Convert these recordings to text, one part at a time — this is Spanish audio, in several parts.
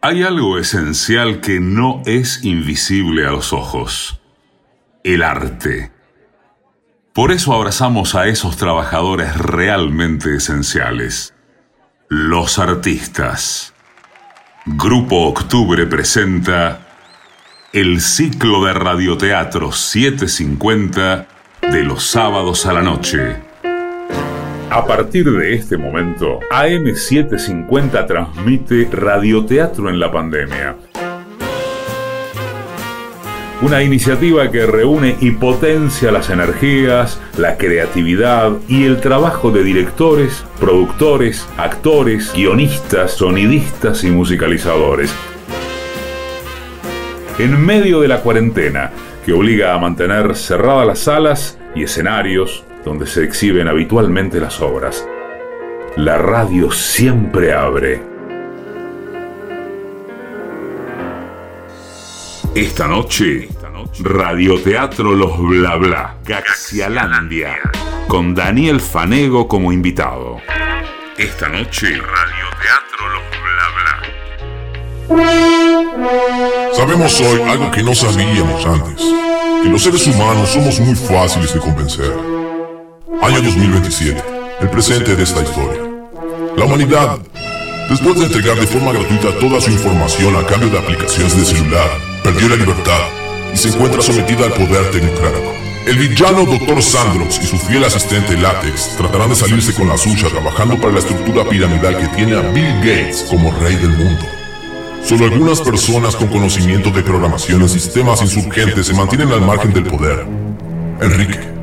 Hay algo esencial que no es invisible a los ojos. El arte. Por eso abrazamos a esos trabajadores realmente esenciales. Los artistas. Grupo Octubre presenta el ciclo de radioteatro 750 de los sábados a la noche. A partir de este momento, AM750 transmite radioteatro en la pandemia. Una iniciativa que reúne y potencia las energías, la creatividad y el trabajo de directores, productores, actores, guionistas, sonidistas y musicalizadores. En medio de la cuarentena, que obliga a mantener cerradas las salas y escenarios, donde se exhiben habitualmente las obras. La radio siempre abre. Esta noche, Radioteatro Los Bla Bla, Gaxialandia, con Daniel Fanego como invitado. Esta noche, Radioteatro Los Bla Bla. Sabemos hoy algo que no sabíamos antes, que los seres humanos somos muy fáciles de convencer. Año 2027, el presente de esta historia. La humanidad, después de entregar de forma gratuita toda su información a cambio de aplicaciones de celular, perdió la libertad y se encuentra sometida al poder tecnocrático. El villano Dr. Sandrox y su fiel asistente Látex tratarán de salirse con la suya trabajando para la estructura piramidal que tiene a Bill Gates como rey del mundo. Solo algunas personas con conocimiento de programación en sistemas insurgentes se mantienen al margen del poder. Enrique,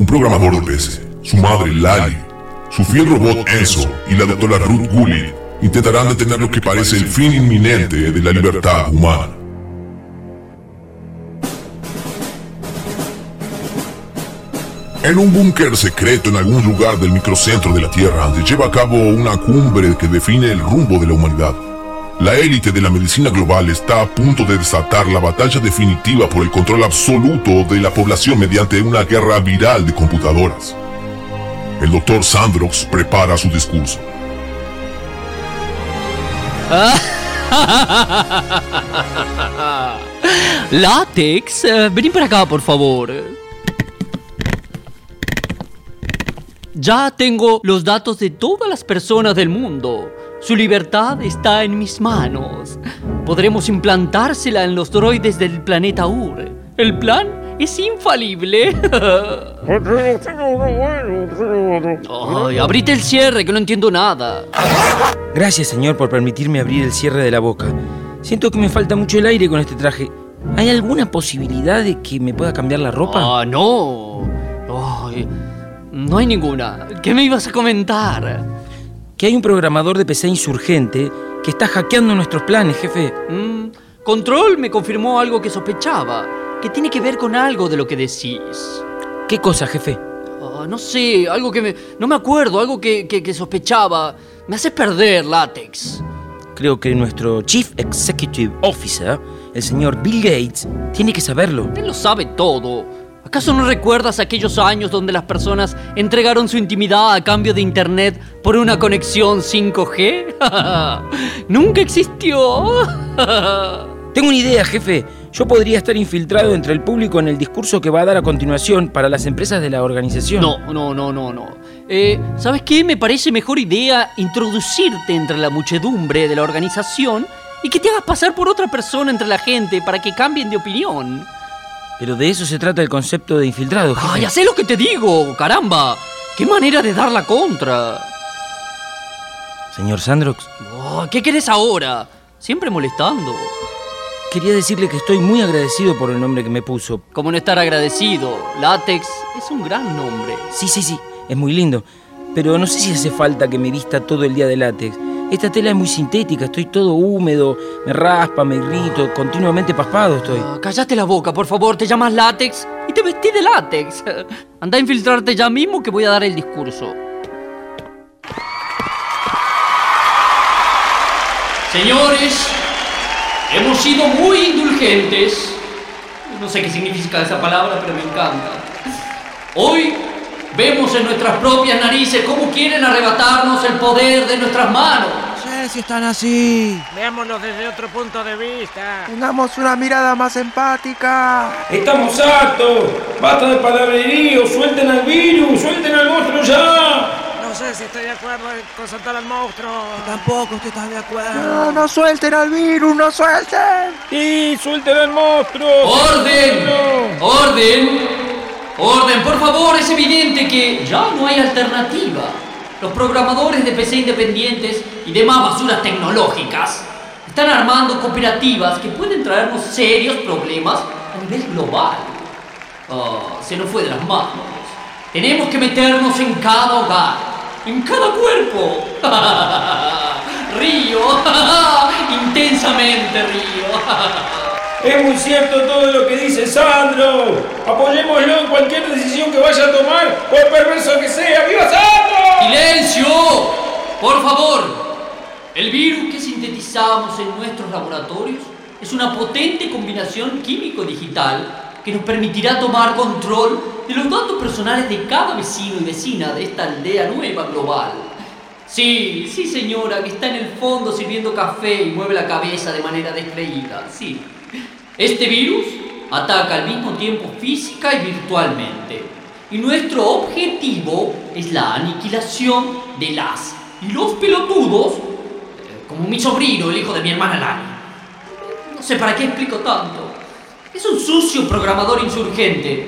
un programador de PC, su madre Lali, su fiel robot Enzo y la doctora Ruth Gullit intentarán detener lo que parece el fin inminente de la libertad humana. En un búnker secreto en algún lugar del microcentro de la Tierra se lleva a cabo una cumbre que define el rumbo de la humanidad. La élite de la medicina global está a punto de desatar la batalla definitiva por el control absoluto de la población mediante una guerra viral de computadoras. El doctor Sandrox prepara su discurso. Látex, eh, vení para acá, por favor. Ya tengo los datos de todas las personas del mundo. Su libertad está en mis manos. Podremos implantársela en los droides del planeta Ur. El plan es infalible. Ay, abrite el cierre, que no entiendo nada. Gracias, señor, por permitirme abrir el cierre de la boca. Siento que me falta mucho el aire con este traje. ¿Hay alguna posibilidad de que me pueda cambiar la ropa? Ah, no. Ay, no hay ninguna. ¿Qué me ibas a comentar? Que hay un programador de PC insurgente que está hackeando nuestros planes, jefe. Mm, Control me confirmó algo que sospechaba, que tiene que ver con algo de lo que decís. ¿Qué cosa, jefe? Ah, no sé, algo que me... No me acuerdo, algo que, que sospechaba. Me hace perder, Látex. Creo que nuestro Chief Executive Officer, el señor Bill Gates, tiene que saberlo. Él lo sabe todo. ¿Acaso no recuerdas aquellos años donde las personas entregaron su intimidad a cambio de Internet por una conexión 5G? Nunca existió. Tengo una idea, jefe. Yo podría estar infiltrado entre el público en el discurso que va a dar a continuación para las empresas de la organización. No, no, no, no, no. Eh, ¿Sabes qué? Me parece mejor idea introducirte entre la muchedumbre de la organización y que te hagas pasar por otra persona entre la gente para que cambien de opinión. Pero de eso se trata el concepto de infiltrado. Jefe. ¡Ah, ya sé lo que te digo! ¡Caramba! ¡Qué manera de dar la contra! Señor Sandrox. Oh, ¿Qué querés ahora? Siempre molestando. Quería decirle que estoy muy agradecido por el nombre que me puso. ¿Cómo no estar agradecido? Látex es un gran nombre. Sí, sí, sí. Es muy lindo. Pero no sé si hace falta que me vista todo el día de látex. Esta tela es muy sintética, estoy todo húmedo, me raspa, me irrito, continuamente paspado estoy. Ah, cállate la boca, por favor, te llamas látex y te vestí de látex. Anda a infiltrarte ya mismo que voy a dar el discurso. Señores, hemos sido muy indulgentes. No sé qué significa esa palabra, pero me encanta. Hoy Vemos en nuestras propias narices cómo quieren arrebatarnos el poder de nuestras manos. Sí, sé si están así. Veámoslo desde otro punto de vista. Tengamos una mirada más empática. ¡Estamos hartos! ¡Basta de palabrerío! ¡Suelten al virus! ¡Suelten al monstruo ya! No sé si estoy de acuerdo con soltar al monstruo. Tampoco estoy tan de acuerdo. No, no suelten al virus, no suelten. ¡Sí, suelten al monstruo! ¡Orden! ¡Orden! ¡Orden! Por favor, es evidente que ya no hay alternativa. Los programadores de PC independientes y demás basuras tecnológicas están armando cooperativas que pueden traernos serios problemas a nivel global. Ah, se nos fue de las manos. Tenemos que meternos en cada hogar, en cada cuerpo. río, intensamente río. Es muy cierto todo lo que dice Sandro. Apoyémoslo en cualquier decisión que vaya a tomar, por perverso que sea. ¡Viva Sandro! ¡Silencio! Por favor. El virus que sintetizamos en nuestros laboratorios es una potente combinación químico-digital que nos permitirá tomar control de los datos personales de cada vecino y vecina de esta aldea nueva global. Sí, sí señora, que está en el fondo sirviendo café y mueve la cabeza de manera descreída, sí. Este virus ataca al mismo tiempo física y virtualmente. Y nuestro objetivo es la aniquilación de las y los pelotudos, eh, como mi sobrino, el hijo de mi hermana Lani. No sé para qué explico tanto. Es un sucio programador insurgente.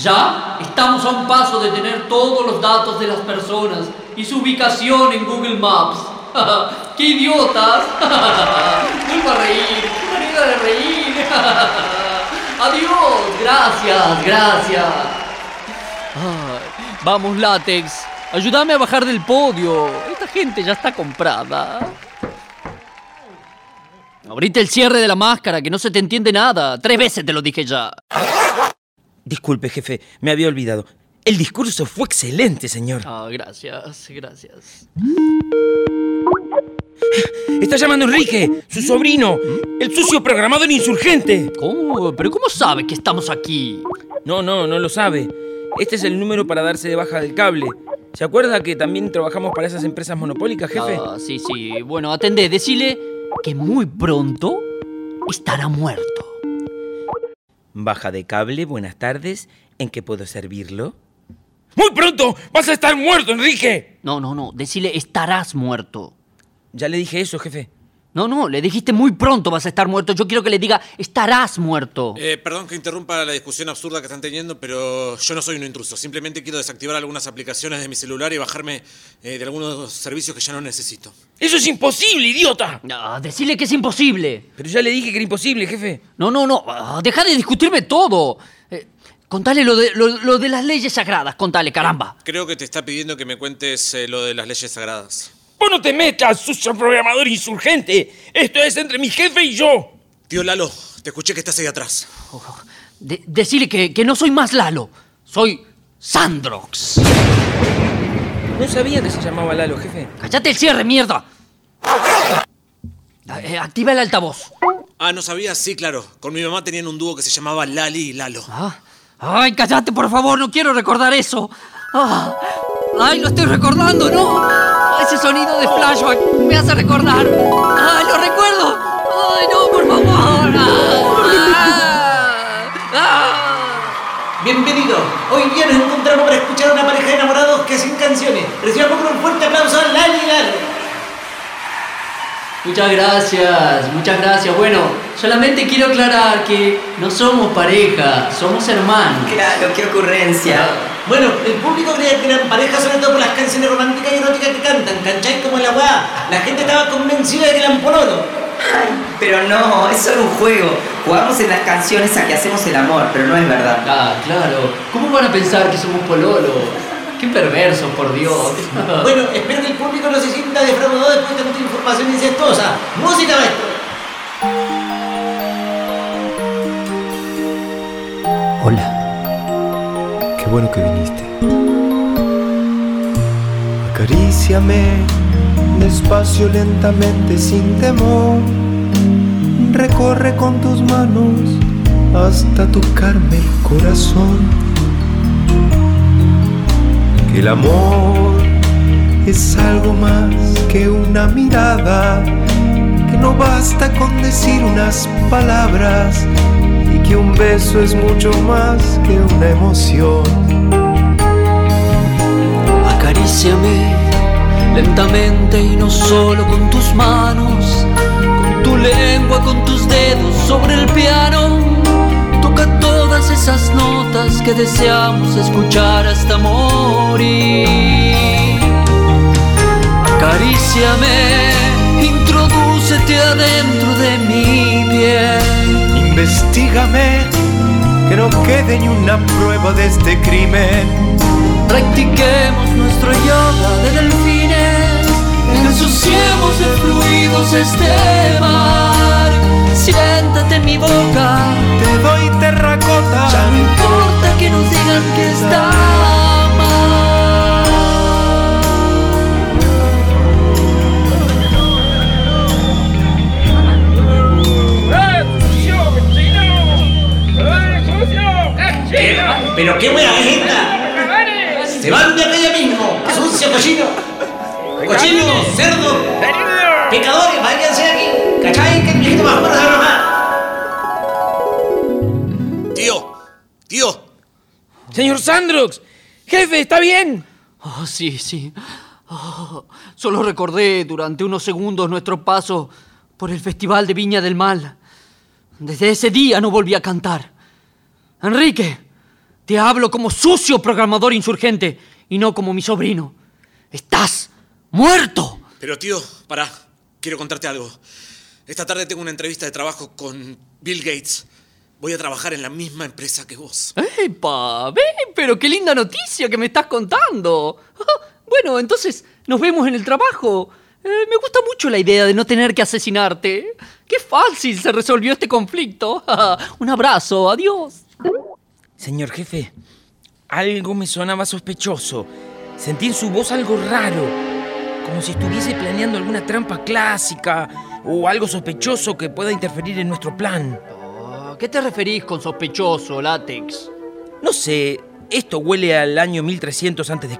Ya estamos a un paso de tener todos los datos de las personas y su ubicación en Google Maps. ¡Qué idiotas! Vuelvo a reír, qué manera de reír. Adiós, gracias, gracias. Ay, vamos, látex. Ayúdame a bajar del podio. Esta gente ya está comprada. Ahorita el cierre de la máscara, que no se te entiende nada. Tres veces te lo dije ya. Disculpe, jefe, me había olvidado. El discurso fue excelente, señor. Ah, gracias, gracias. Está llamando Enrique, su sobrino, el sucio programador insurgente. ¿Cómo? ¿Pero cómo sabe que estamos aquí? No, no, no lo sabe. Este es el número para darse de baja del cable. ¿Se acuerda que también trabajamos para esas empresas monopólicas, jefe? Ah, sí, sí. Bueno, atendé, decile que muy pronto estará muerto. Baja de cable, buenas tardes. ¿En qué puedo servirlo? ¡Muy pronto! ¡Vas a estar muerto, Enrique! No, no, no. Decile estarás muerto. Ya le dije eso, jefe. No, no, le dijiste muy pronto vas a estar muerto. Yo quiero que le diga estarás muerto. Eh, perdón que interrumpa la discusión absurda que están teniendo, pero yo no soy un intruso. Simplemente quiero desactivar algunas aplicaciones de mi celular y bajarme eh, de algunos servicios que ya no necesito. ¡Eso es imposible, idiota! No, decile que es imposible. Pero ya le dije que era imposible, jefe. No, no, no. Ah, deja de discutirme todo. Eh, contale lo de, lo, lo de las leyes sagradas. Contale, caramba. Creo que te está pidiendo que me cuentes eh, lo de las leyes sagradas. ¡Vos no te metas, sucio programador insurgente! Esto es entre mi jefe y yo. Tío Lalo, te escuché que estás ahí atrás. De- decile que, que no soy más Lalo. Soy Sandrox. No sabía que se llamaba Lalo, jefe. ¡Cállate el cierre, mierda! Eh, activa el altavoz. Ah, ¿no sabías? Sí, claro. Con mi mamá tenían un dúo que se llamaba Lali y Lalo. Ah, ¡Ay, cállate, por favor! No quiero recordar eso. Ah, ¡Ay, lo estoy recordando, no! Ese sonido de flashback me hace recordar. ¡Ay, lo recuerdo! ¡Ay, no, por favor! Ah, ah, ah. Bienvenido. Hoy día nos encontramos para escuchar a una pareja de enamorados que hacen canciones. Recibamos con un fuerte aplauso a Lali. Muchas gracias, muchas gracias. Bueno, solamente quiero aclarar que no somos pareja, somos hermanos. Claro, qué ocurrencia. Bueno, el público creía que eran pareja sobre todo por las canciones románticas y eróticas que cantan. ¿Cachai? Como la weá. La gente estaba convencida de que eran pololo. Pero no, es solo un juego. Jugamos en las canciones a que hacemos el amor, pero no es verdad. Ah, claro. ¿Cómo van a pensar que somos pololo? Qué perversos, por Dios. Bueno, espero que el público no se sienta defraudado después de tanta información incestuosa. ¡Música, maestro! Hola, bueno que viniste. Acaríciame despacio, lentamente, sin temor. Recorre con tus manos hasta tocarme el corazón. Que el amor es algo más que una mirada, que no basta con decir unas palabras y un beso es mucho más que una emoción. Acaríciame lentamente y no solo con tus manos, con tu lengua, con tus dedos sobre el piano. Toca todas esas notas que deseamos escuchar hasta morir. Acaríciame, introdúcete adentro de mi piel. Investígame, que no quede ni una prueba de este crimen. Practiquemos nuestro yoga de delfines, ensuciemos de fluidos este mar. Siéntate en mi boca, te doy terracota. Ya no importa que nos digan que está ¿Pero qué wea es esta? ¡Se van de acá ya mismo! ¡Sucio cochino! ¡Cochino! ¡Cerdo! ¡Pecadores! ¡Váyanse aquí! ¿Cachai? ¡Que mi gente más fuerte de ¡Tío! ¡Tío! Señor Sandrox, jefe, ¿está bien? Oh, sí, sí. Oh, solo recordé durante unos segundos nuestro paso por el Festival de Viña del Mal. Desde ese día no volví a cantar. Enrique, te hablo como sucio programador insurgente y no como mi sobrino. ¡Estás muerto! Pero tío, pará. Quiero contarte algo. Esta tarde tengo una entrevista de trabajo con Bill Gates. Voy a trabajar en la misma empresa que vos. ¡Epa! ¡Ve! Pero qué linda noticia que me estás contando. Bueno, entonces nos vemos en el trabajo. Eh, me gusta mucho la idea de no tener que asesinarte. ¡Qué fácil se resolvió este conflicto! Un abrazo, adiós. Señor jefe, algo me sonaba sospechoso. Sentí en su voz algo raro, como si estuviese planeando alguna trampa clásica o algo sospechoso que pueda interferir en nuestro plan. ¿A qué te referís con sospechoso, látex? No sé, esto huele al año 1300 a.C.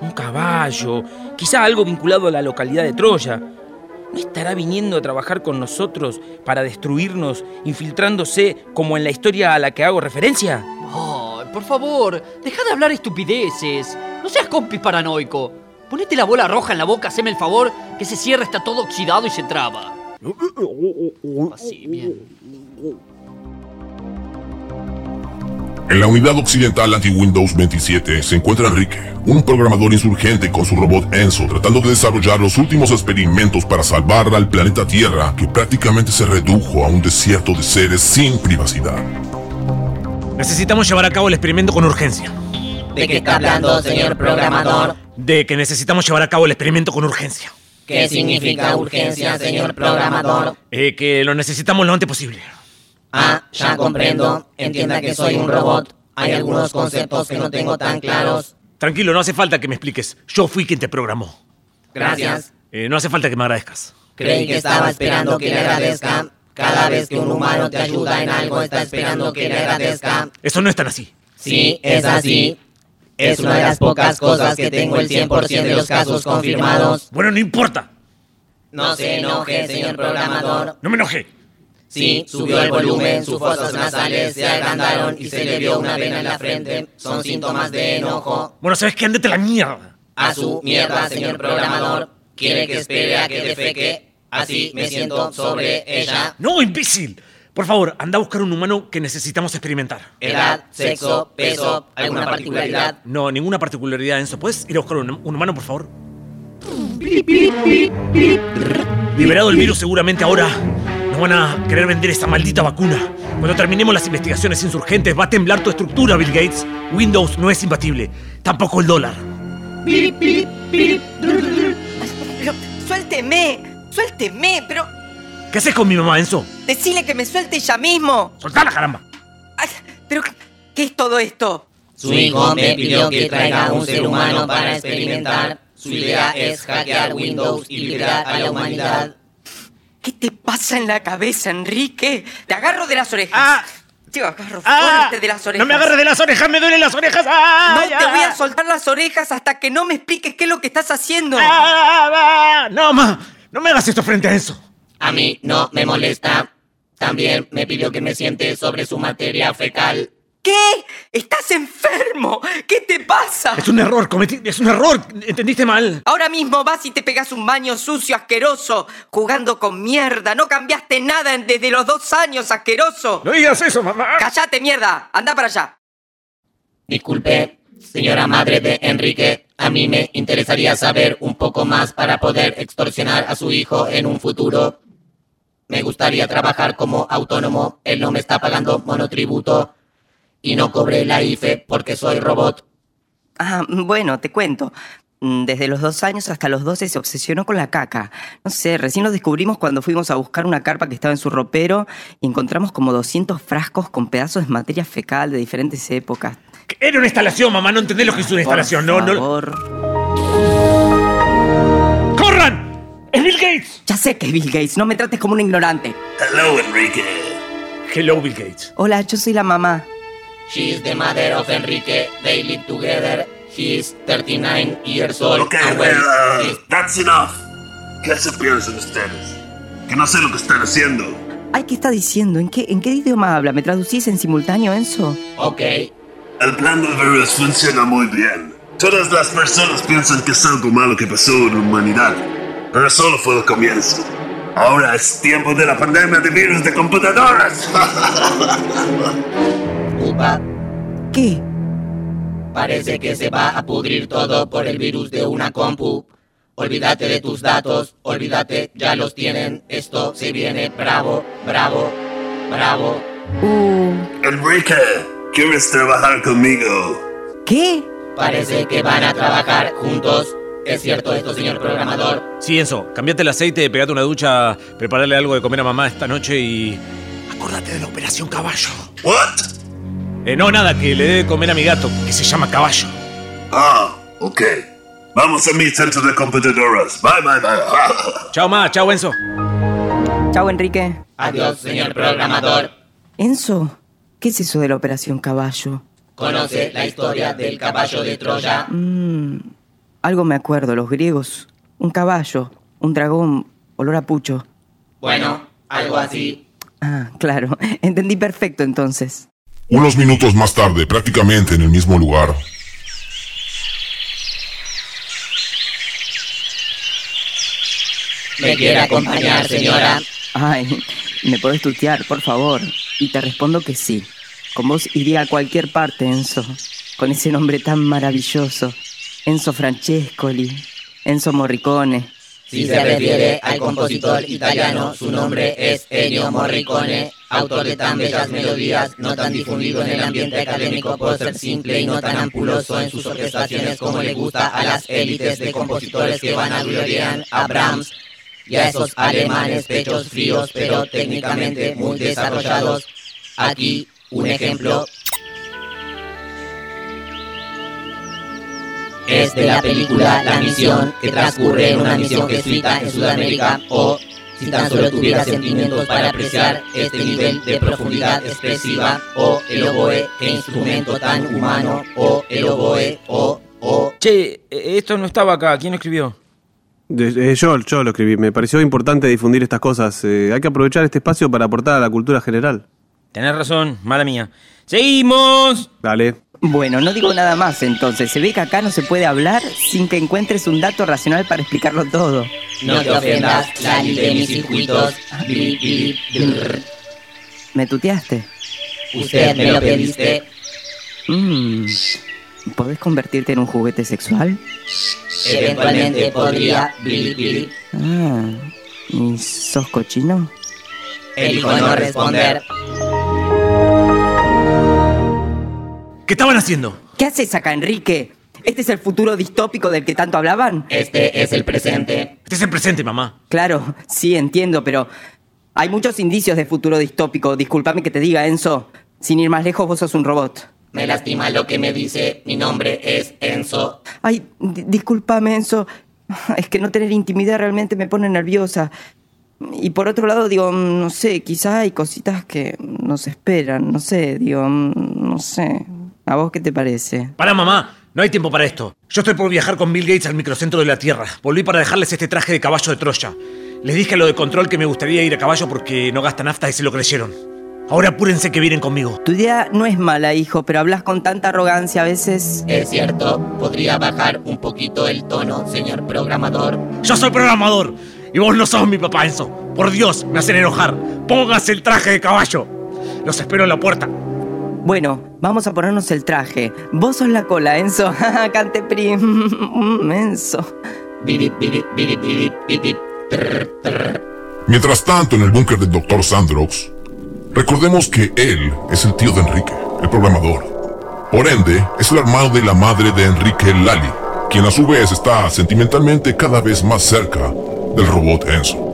Un caballo, quizá algo vinculado a la localidad de Troya. ¿No estará viniendo a trabajar con nosotros para destruirnos, infiltrándose como en la historia a la que hago referencia? Oh, por favor, deja de hablar estupideces. No seas compis paranoico. Ponete la bola roja en la boca, haceme el favor, que se cierra, está todo oxidado y se traba. Así, bien. En la unidad occidental anti-Windows 27 se encuentra Enrique, un programador insurgente con su robot Enzo, tratando de desarrollar los últimos experimentos para salvar al planeta Tierra, que prácticamente se redujo a un desierto de seres sin privacidad. Necesitamos llevar a cabo el experimento con urgencia. ¿De qué está hablando, señor programador? De que necesitamos llevar a cabo el experimento con urgencia. ¿Qué significa urgencia, señor programador? Eh, que lo necesitamos lo antes posible. Ah, ya comprendo. Entienda que soy un robot. Hay algunos conceptos que no tengo tan claros. Tranquilo, no hace falta que me expliques. Yo fui quien te programó. Gracias. Eh, no hace falta que me agradezcas. Creí que estaba esperando que le agradezca. Cada vez que un humano te ayuda en algo, está esperando que le agradezca. Eso no es tan así. Sí, es así. Es una de las pocas cosas que tengo el 100% de los casos confirmados. Bueno, no importa. No se enoje, señor programador. No me enojé. Sí, subió el volumen, sus fosas nasales se agrandaron y se le vio una vena en la frente. Son síntomas de enojo. Bueno, ¿sabes qué? Ándate la mierda. A su mierda, señor programador. Quiere que espere a que defeque. Así me siento sobre ella. No, imbécil. Por favor, anda a buscar un humano que necesitamos experimentar. Edad, sexo, peso, alguna particularidad. No, ninguna particularidad, Enzo. ¿Puedes ir a buscar un, un humano, por favor? Liberado el virus, seguramente ahora van a querer vender esta maldita vacuna. Cuando terminemos las investigaciones insurgentes, va a temblar tu estructura, Bill Gates. Windows no es imbatible, tampoco el dólar. Pero, suélteme, suélteme, pero ¿Qué haces con mi mamá, Enzo? decile que me suelte ya mismo. ¡Soltala, caramba! Ay, pero, ¿qué es todo esto? Su hijo me pidió que traiga un ser humano para experimentar. Su idea es hackear Windows y liberar a la humanidad. ¿Qué te pasa en la cabeza, Enrique? Te agarro de las orejas. Ah, Te agarro ¡Ah! fuerte de las orejas. ¡No me agarres de las orejas! ¡Me duelen las orejas! ¡Ah! No ya! te voy a soltar las orejas hasta que no me expliques qué es lo que estás haciendo. ¡Ah, ah! ¡No, ma! ¡No me hagas esto frente a eso! A mí no me molesta. También me pidió que me siente sobre su materia fecal. ¿Qué? ¿Estás enfermo? ¿Qué te pasa? Es un error, cometí... Es un error. ¿Entendiste mal? Ahora mismo vas y te pegas un baño sucio, asqueroso, jugando con mierda. No cambiaste nada en- desde los dos años, asqueroso. No digas eso, mamá. Cállate, mierda. Anda para allá. Disculpe, señora madre de Enrique. A mí me interesaría saber un poco más para poder extorsionar a su hijo en un futuro. Me gustaría trabajar como autónomo. Él no me está pagando monotributo. Y no cobré la IFE porque soy robot. Ah, bueno, te cuento. Mm, Desde los dos años hasta los 12 se obsesionó con la caca. No sé, recién lo descubrimos cuando fuimos a buscar una carpa que estaba en su ropero y encontramos como 200 frascos con pedazos de materia fecal de diferentes épocas. Era una instalación, mamá. No entendés lo que es una instalación. No, no. favor. ¡Corran! ¡Es Bill Gates! Ya sé que es Bill Gates, no me trates como un ignorante. Hello, Enrique. Hello, Bill Gates. Hola, yo soy la mamá. She is the mother of Enrique. They live together. He is 39 years old. Okay, well, uh, that's enough. ¿Qué se piensan ustedes? Que no sé lo que están haciendo. Ay, ¿qué está diciendo? ¿En qué, ¿En qué idioma habla? ¿Me traducís en simultáneo, Enzo? Ok. El plan del virus funciona muy bien. Todas las personas piensan que es algo malo que pasó en la humanidad, pero solo fue el comienzo. Ahora es tiempo de la pandemia de virus de computadoras. ¿Qué? parece que se va a pudrir todo por el virus de una compu. Olvídate de tus datos, olvídate, ya los tienen. Esto se viene bravo, bravo, bravo. Uh, Enrique, ¿quieres trabajar conmigo? ¿Qué? Parece que van a trabajar juntos. ¿Es cierto esto, señor programador? Sí, Enzo. Cambiate el aceite, pegate una ducha, prepararle algo de comer a mamá esta noche y. Acordate de la operación caballo. What? Eh, no, nada, que le dé de comer a mi gato, que se llama caballo. Ah, ok. Vamos a mi centro de computadoras. Bye, bye, bye. Chao, ma, chao, Enzo. Chao, Enrique. Adiós, señor programador. Enzo, ¿qué es eso de la operación caballo? ¿Conoce la historia del caballo de Troya? Mm, algo me acuerdo, los griegos. Un caballo, un dragón, olor a pucho. Bueno, algo así. Ah, claro. Entendí perfecto entonces. Unos minutos más tarde, prácticamente en el mismo lugar, ¿Me quiere acompañar, señora? Ay, ¿me podés tutear, por favor? Y te respondo que sí. Con vos iría a cualquier parte, Enzo. Con ese nombre tan maravilloso. Enzo Francescoli. Enzo Morricone. Si se refiere al compositor italiano, su nombre es Ennio Morricone, autor de tan bellas melodías, no tan difundido en el ambiente académico por ser simple y no tan ampuloso en sus orquestaciones como le gusta a las élites de compositores que van a gloriar a Brahms y a esos alemanes pechos fríos pero técnicamente muy desarrollados. Aquí un ejemplo es de la película La Misión, que transcurre en una misión jesuita en Sudamérica, o si tan solo tuviera sentimientos para apreciar este nivel de profundidad expresiva, o el oboe, qué instrumento tan humano, o el oboe, o, o... Che, eh, esto no estaba acá. ¿Quién lo escribió? Eh, yo, yo lo escribí. Me pareció importante difundir estas cosas. Eh, hay que aprovechar este espacio para aportar a la cultura general. Tenés razón, mala mía. ¡Seguimos! Dale. Bueno, no digo nada más entonces. Se ve que acá no se puede hablar sin que encuentres un dato racional para explicarlo todo. No te ofendas, Lali de mis circuitos. ¿Me tuteaste? Usted me lo pediste, Mmm. ¿Podés convertirte en un juguete sexual? eventualmente podría, bli, bli. Ah. ¿Y sos cochino? Elijo no responder. ¿Qué estaban haciendo? ¿Qué haces acá, Enrique? ¿Este es el futuro distópico del que tanto hablaban? Este es el presente. Este es el presente, mamá. Claro, sí, entiendo, pero hay muchos indicios de futuro distópico. Discúlpame que te diga, Enzo. Sin ir más lejos, vos sos un robot. Me lastima lo que me dice. Mi nombre es Enzo. Ay, di- discúlpame, Enzo. Es que no tener intimidad realmente me pone nerviosa. Y por otro lado, digo, no sé, quizás hay cositas que nos esperan, no sé, digo, no sé. ¿A vos qué te parece? Para, mamá. No hay tiempo para esto. Yo estoy por viajar con Bill Gates al microcentro de la Tierra. Volví para dejarles este traje de caballo de Troya. Les dije a lo de control que me gustaría ir a caballo porque no gasta nafta y se lo creyeron. Ahora apúrense que vienen conmigo. Tu idea no es mala, hijo, pero hablas con tanta arrogancia a veces. Es cierto, podría bajar un poquito el tono, señor programador. Yo soy programador y vos no sos mi papá, Enzo. Por Dios, me hacen enojar. Póngase el traje de caballo. Los espero en la puerta. Bueno, vamos a ponernos el traje. Vos sos la cola, Enzo. Cante prim. Enzo. Mientras tanto, en el búnker del Dr. Sandrox, recordemos que él es el tío de Enrique, el programador. Por ende, es el hermano de la madre de Enrique Lali, quien a su vez está sentimentalmente cada vez más cerca del robot Enzo.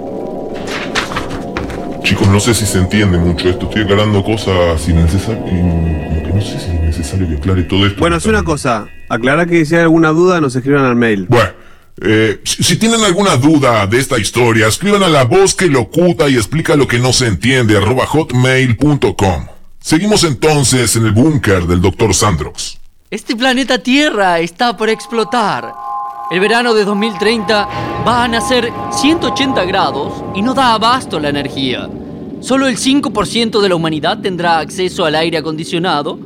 Chicos, no sé si se entiende mucho esto, estoy aclarando cosas innecesarias. Como que no sé si es necesario que aclare todo esto. Bueno, es una cosa. Aclara que si hay alguna duda nos escriban al mail. Bueno, eh, si, si tienen alguna duda de esta historia, escriban a la voz que locuta y explica lo que no se entiende, arroba hotmail.com. Seguimos entonces en el búnker del Dr. Sandrox. Este planeta Tierra está por explotar. El verano de 2030 van a ser 180 grados y no da abasto la energía. Solo el 5% de la humanidad tendrá acceso al aire acondicionado.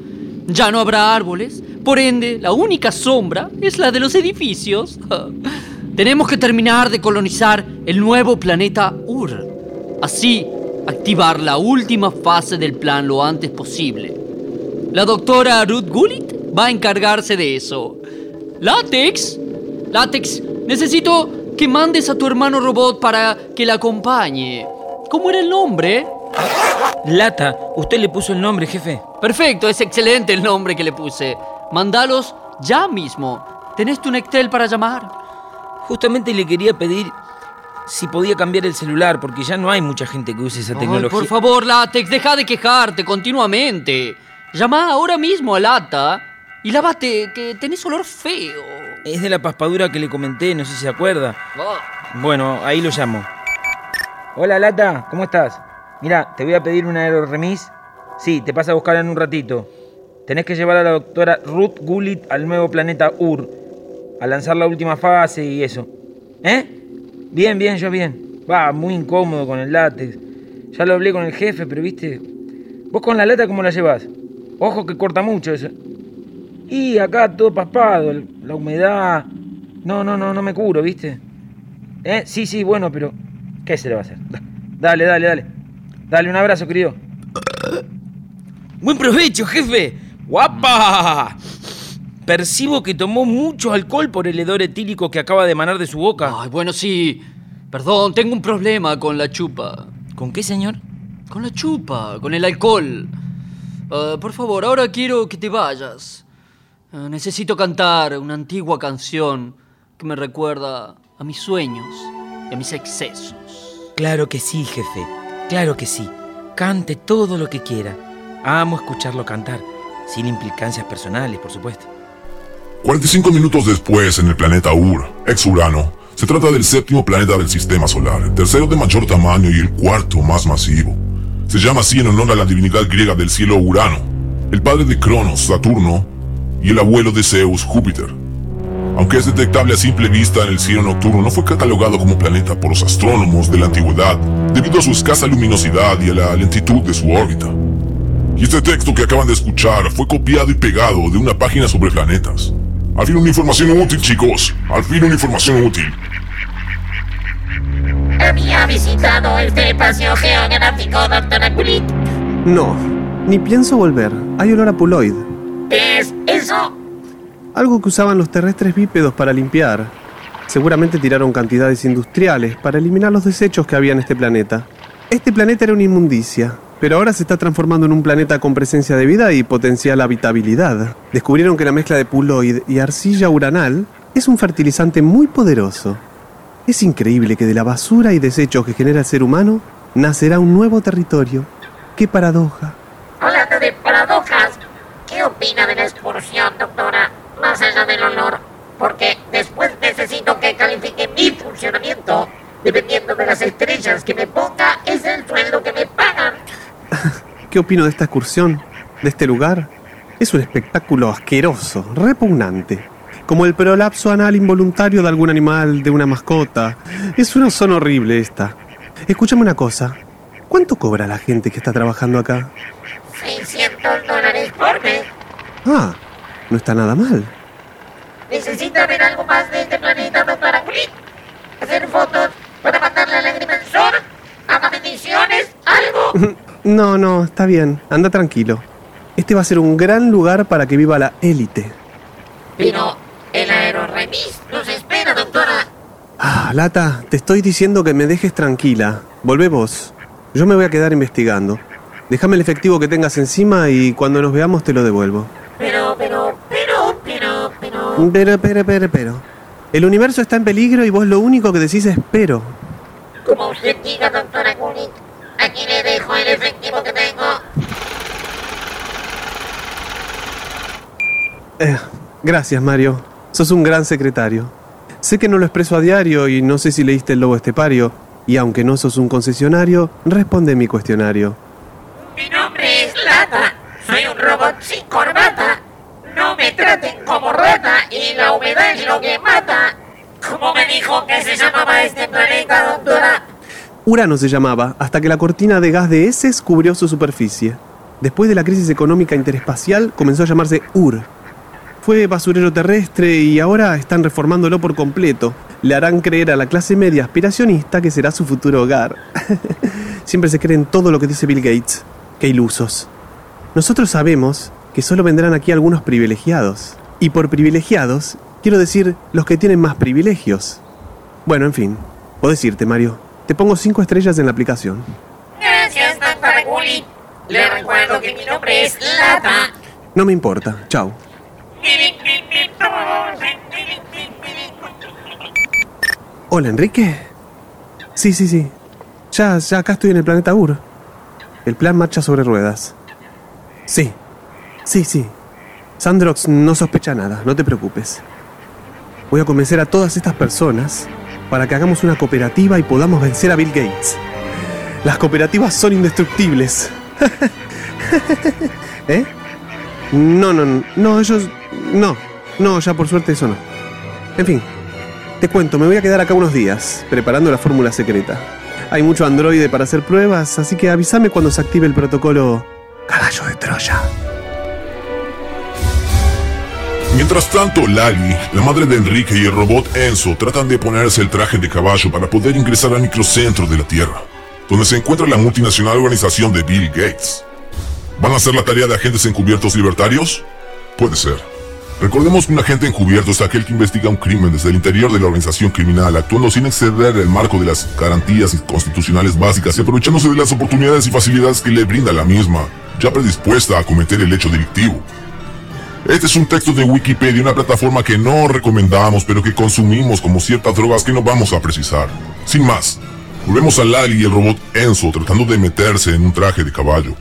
Ya no habrá árboles. Por ende, la única sombra es la de los edificios. Tenemos que terminar de colonizar el nuevo planeta Ur. Así, activar la última fase del plan lo antes posible. La doctora Ruth Gullit va a encargarse de eso. Látex, Látex, necesito que mandes a tu hermano robot para que la acompañe. ¿Cómo era el nombre? Lata, usted le puso el nombre, jefe. Perfecto, es excelente el nombre que le puse. Mandalos ya mismo. ¿Tenés tu Nectel para llamar? Justamente le quería pedir si podía cambiar el celular, porque ya no hay mucha gente que use esa Ay, tecnología. por favor, Látex, deja de quejarte continuamente. Llama ahora mismo a Lata y lávate, que tenés olor feo. Es de la paspadura que le comenté, no sé si se acuerda. Bueno, ahí lo llamo. Hola, Lata, ¿cómo estás? Mira, te voy a pedir un aeroremis. Sí, te pasa a buscar en un ratito. Tenés que llevar a la doctora Ruth Gullit al nuevo planeta Ur, a lanzar la última fase y eso. ¿Eh? Bien, bien, yo bien. Va, muy incómodo con el látex. Ya lo hablé con el jefe, pero viste. ¿Vos con la lata cómo la llevas? Ojo que corta mucho eso. Y acá todo paspado, la humedad. No, no, no, no me curo, ¿viste? ¿Eh? Sí, sí, bueno, pero. ¿Qué se le va a hacer? Da- Dale, dale, dale. Dale un abrazo, querido. Buen provecho, jefe. ¡Guapa! Percibo que tomó mucho alcohol por el hedor etílico que acaba de emanar de su boca. Ay, bueno, sí. Perdón, tengo un problema con la chupa. ¿Con qué, señor? Con la chupa, con el alcohol. Ah, por favor, ahora quiero que te vayas. Ah, necesito cantar una antigua canción que me recuerda a mis sueños y a mis excesos. Claro que sí, jefe. Claro que sí. Cante todo lo que quiera. Amo escucharlo cantar, sin implicancias personales, por supuesto. 45 minutos después, en el planeta Ur, ex Urano, se trata del séptimo planeta del sistema solar, el tercero de mayor tamaño y el cuarto más masivo. Se llama así en honor a la divinidad griega del cielo Urano, el padre de Cronos, Saturno, y el abuelo de Zeus, Júpiter. Aunque es detectable a simple vista en el cielo nocturno, no fue catalogado como planeta por los astrónomos de la antigüedad debido a su escasa luminosidad y a la lentitud de su órbita. Y este texto que acaban de escuchar fue copiado y pegado de una página sobre planetas. Al fin una información útil, chicos. Al fin una información útil. ¿Había visitado este espacio geográfico, doctora Gulit? No, ni pienso volver. Hay olor a puloid. ¿Qué es eso? Algo que usaban los terrestres bípedos para limpiar. Seguramente tiraron cantidades industriales para eliminar los desechos que había en este planeta. Este planeta era una inmundicia, pero ahora se está transformando en un planeta con presencia de vida y potencial habitabilidad. Descubrieron que la mezcla de puloid y arcilla uranal es un fertilizante muy poderoso. Es increíble que de la basura y desechos que genera el ser humano nacerá un nuevo territorio. ¡Qué paradoja! Hablando de paradojas, ¿qué opina de la excursión, doctora? Más allá del olor, porque después necesito que califique mi funcionamiento. Dependiendo de las estrellas que me ponga, es el sueldo que me pagan. ¿Qué opino de esta excursión? ¿De este lugar? Es un espectáculo asqueroso, repugnante. Como el prolapso anal involuntario de algún animal, de una mascota. Es una zona horrible esta. Escúchame una cosa. ¿Cuánto cobra la gente que está trabajando acá? 600 dólares por. Ah, no está nada mal. ¿Necesita ver algo más de este planeta, doctora Quick? ¿Hacer fotos para mandarle a la agrimensor? ¿Haga mediciones? ¿Algo? No, no, está bien. Anda tranquilo. Este va a ser un gran lugar para que viva la élite. Pero el aeroremis nos espera, doctora. Ah, Lata, te estoy diciendo que me dejes tranquila. Volvé vos. Yo me voy a quedar investigando. Déjame el efectivo que tengas encima y cuando nos veamos te lo devuelvo. Pero, pero, pero, pero. El universo está en peligro y vos lo único que decís es pero. Como usted diga, doctora Kulik, aquí le dejo el efectivo que tengo. Eh, gracias, Mario. Sos un gran secretario. Sé que no lo expreso a diario y no sé si leíste el lobo estepario. Y aunque no sos un concesionario, responde mi cuestionario. Mi nombre es Lata. Soy un robot sin corbata. No me traten como rata y la humedad es lo que mata. ¿Cómo me dijo que se llamaba este planeta, doctora? Urano se llamaba, hasta que la cortina de gas de heces cubrió su superficie. Después de la crisis económica interespacial, comenzó a llamarse Ur. Fue basurero terrestre y ahora están reformándolo por completo. Le harán creer a la clase media aspiracionista que será su futuro hogar. Siempre se creen todo lo que dice Bill Gates. Qué ilusos. Nosotros sabemos que solo vendrán aquí algunos privilegiados. Y por privilegiados, quiero decir los que tienen más privilegios. Bueno, en fin, podés irte, Mario. Te pongo cinco estrellas en la aplicación. Gracias, Kulik. Le recuerdo que mi nombre es Lata. No me importa. Chao. Hola, Enrique. Sí, sí, sí. Ya, ya acá estoy en el planeta Ur. El plan marcha sobre ruedas. Sí, sí, sí. Sandrox no sospecha nada, no te preocupes. Voy a convencer a todas estas personas para que hagamos una cooperativa y podamos vencer a Bill Gates. Las cooperativas son indestructibles. ¿Eh? No, no, no, ellos... No, no, ya por suerte eso no. En fin, te cuento, me voy a quedar acá unos días, preparando la fórmula secreta. Hay mucho androide para hacer pruebas, así que avísame cuando se active el protocolo Caballo de Troya. Mientras tanto, Lali, la madre de Enrique y el robot Enzo tratan de ponerse el traje de caballo para poder ingresar al microcentro de la Tierra, donde se encuentra la multinacional organización de Bill Gates. ¿Van a hacer la tarea de agentes encubiertos libertarios? Puede ser. Recordemos que un agente encubierto es aquel que investiga un crimen desde el interior de la organización criminal, actuando sin exceder el marco de las garantías constitucionales básicas y aprovechándose de las oportunidades y facilidades que le brinda la misma, ya predispuesta a cometer el hecho delictivo. Este es un texto de Wikipedia, una plataforma que no recomendamos, pero que consumimos como ciertas drogas que no vamos a precisar. Sin más, volvemos a Lali y el robot Enzo tratando de meterse en un traje de caballo.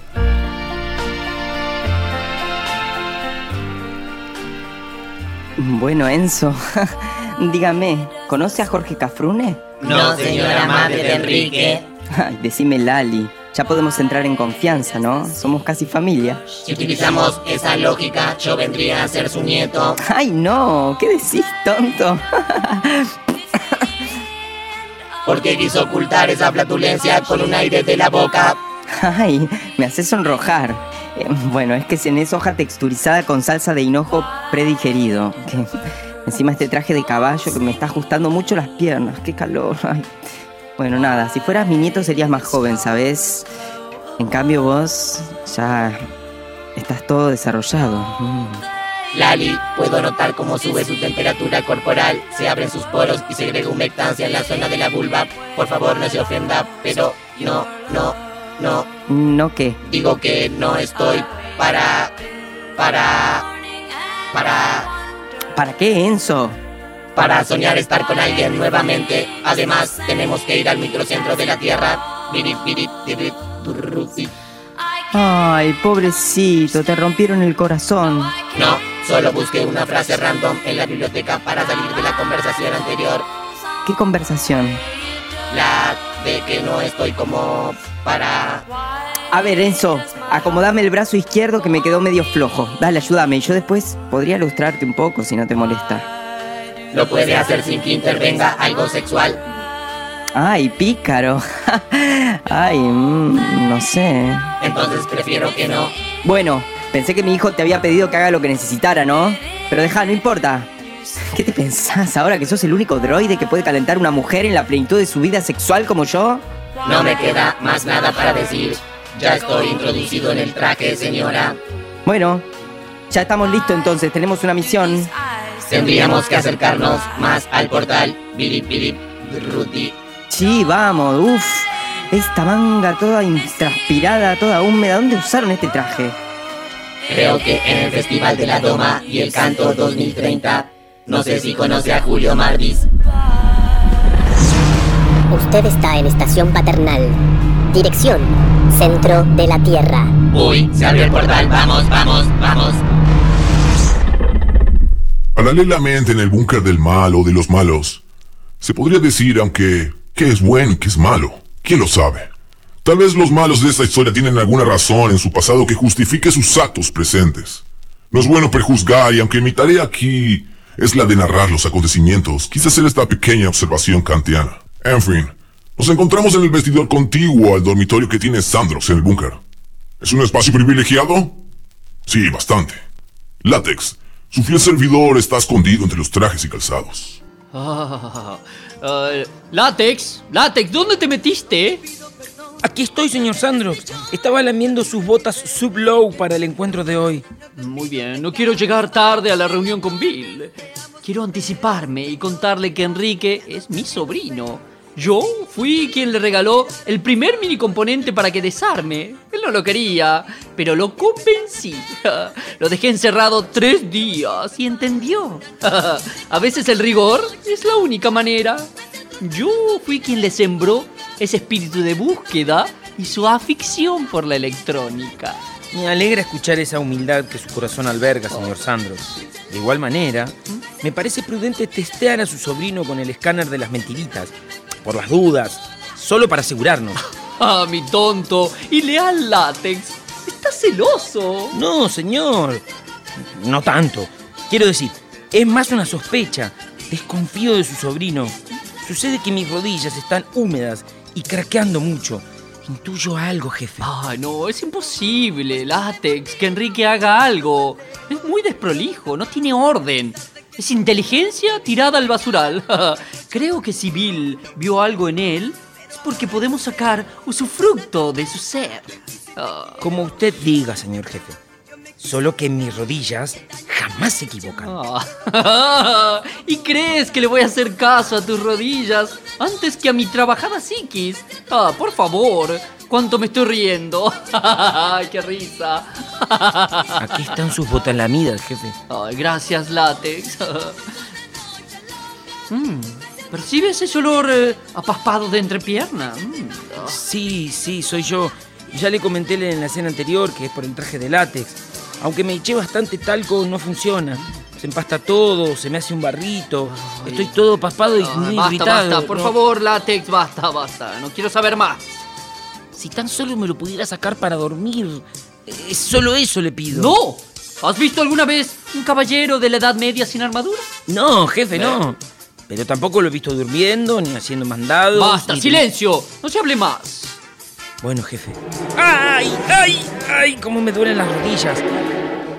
Bueno, Enzo, dígame, ¿conoce a Jorge Cafrune? No, señora madre de Enrique. Ay, decime Lali. Ya podemos entrar en confianza, ¿no? Somos casi familia. Si utilizamos esa lógica, yo vendría a ser su nieto. Ay, no, ¿qué decís, tonto? ¿Por qué quiso ocultar esa flatulencia con un aire de la boca? Ay, me hace sonrojar. Eh, bueno, es que es hoja texturizada con salsa de hinojo predigerido. Encima este traje de caballo que me está ajustando mucho las piernas. Qué calor. Ay. Bueno, nada, si fueras mi nieto serías más joven, ¿sabes? En cambio vos ya estás todo desarrollado. Mm. Lali, puedo notar cómo sube su temperatura corporal, se abren sus poros y segrega humectancia en la zona de la vulva. Por favor, no se ofenda, pero no, no, no. ¿No qué? Digo que no estoy para... para... para... ¿Para qué, Enzo? Para soñar estar con alguien nuevamente. Además, tenemos que ir al microcentro de la Tierra. Ay, pobrecito, te rompieron el corazón. No, solo busqué una frase random en la biblioteca para salir de la conversación anterior. ¿Qué conversación? La de que no estoy como para... A ver, Enzo, acomodame el brazo izquierdo que me quedó medio flojo. Dale, ayúdame. Y yo después podría ilustrarte un poco si no te molesta. Lo puede hacer sin que intervenga algo sexual. Ay, pícaro. Ay, mm, no sé. Entonces prefiero que no. Bueno, pensé que mi hijo te había pedido que haga lo que necesitara, ¿no? Pero deja, no importa. ¿Qué te pensás ahora que sos el único droide que puede calentar una mujer en la plenitud de su vida sexual como yo? No me queda más nada para decir. Ya estoy introducido en el traje, señora. Bueno, ya estamos listos entonces, tenemos una misión. Tendríamos que acercarnos más al portal. Bilip, bilip, Ruti. Sí, vamos, uff. Esta manga toda transpirada, toda húmeda. ¿Dónde usaron este traje? Creo que en el Festival de la Doma y el Canto 2030. No sé si conoce a Julio Mardis. Usted está en estación paternal. Dirección, centro de la Tierra. Uy, se abrió el portal. Vamos, vamos, vamos. Paralelamente en el búnker del mal o de los malos, se podría decir, aunque, qué es bueno y qué es malo. ¿Quién lo sabe? Tal vez los malos de esta historia tienen alguna razón en su pasado que justifique sus actos presentes. No es bueno prejuzgar y aunque mi tarea aquí es la de narrar los acontecimientos, quise hacer esta pequeña observación kantiana. En fin, nos encontramos en el vestidor contiguo al dormitorio que tiene Sandrox en el búnker. ¿Es un espacio privilegiado? Sí, bastante. Látex, su fiel servidor está escondido entre los trajes y calzados. Ah, ah, látex, látex, ¿dónde te metiste? Aquí estoy, señor Sandro. Estaba lamiendo sus botas sub-low para el encuentro de hoy. Muy bien, no quiero llegar tarde a la reunión con Bill. Quiero anticiparme y contarle que Enrique es mi sobrino. Yo fui quien le regaló el primer mini componente para que desarme. Él no lo quería, pero lo convencí. Lo dejé encerrado tres días y entendió. A veces el rigor es la única manera. Yo fui quien le sembró ese espíritu de búsqueda y su afición por la electrónica. Me alegra escuchar esa humildad que su corazón alberga, señor Sandro. De igual manera, me parece prudente testear a su sobrino con el escáner de las mentiritas, por las dudas, solo para asegurarnos. Ah, mi tonto y leal látex. Está celoso. No, señor. No tanto. Quiero decir, es más una sospecha. Desconfío de su sobrino. Sucede que mis rodillas están húmedas y craqueando mucho. Intuyo algo, jefe. Ah, no, es imposible, látex, que Enrique haga algo. Es muy desprolijo, no tiene orden. Es inteligencia tirada al basural. Creo que si Bill vio algo en él, es porque podemos sacar usufructo de su ser. Como usted diga, señor jefe. Solo que mis rodillas jamás se equivocan. Ah. ¿Y crees que le voy a hacer caso a tus rodillas antes que a mi trabajada psiquis? Ah, por favor, cuánto me estoy riendo. ¡Ay, qué risa! Aquí están sus botas lamidas, jefe. Ay, gracias, látex. Mm, ¿Percibes ese olor eh, apaspado de entrepierna? Mm, ah. Sí, sí, soy yo. Ya le comenté en la escena anterior que es por el traje de látex. Aunque me eché bastante talco, no funciona. Se empasta todo, se me hace un barrito. Estoy todo paspado y muy basta, irritado. basta, por No. favor, látex, basta, basta. No quiero saber más. Si tan solo me lo pudiera sacar para dormir. eh, solo eso le pido. ¡No! ¿Has visto alguna vez un caballero de la Edad Media sin armadura? No, jefe, no. Pero tampoco lo he visto durmiendo, ni haciendo mandados. ¡Basta! ni- ¡Silencio! No se hable más. Bueno, jefe. ¡Ay, ay, ay! ¡Cómo me duelen las rodillas!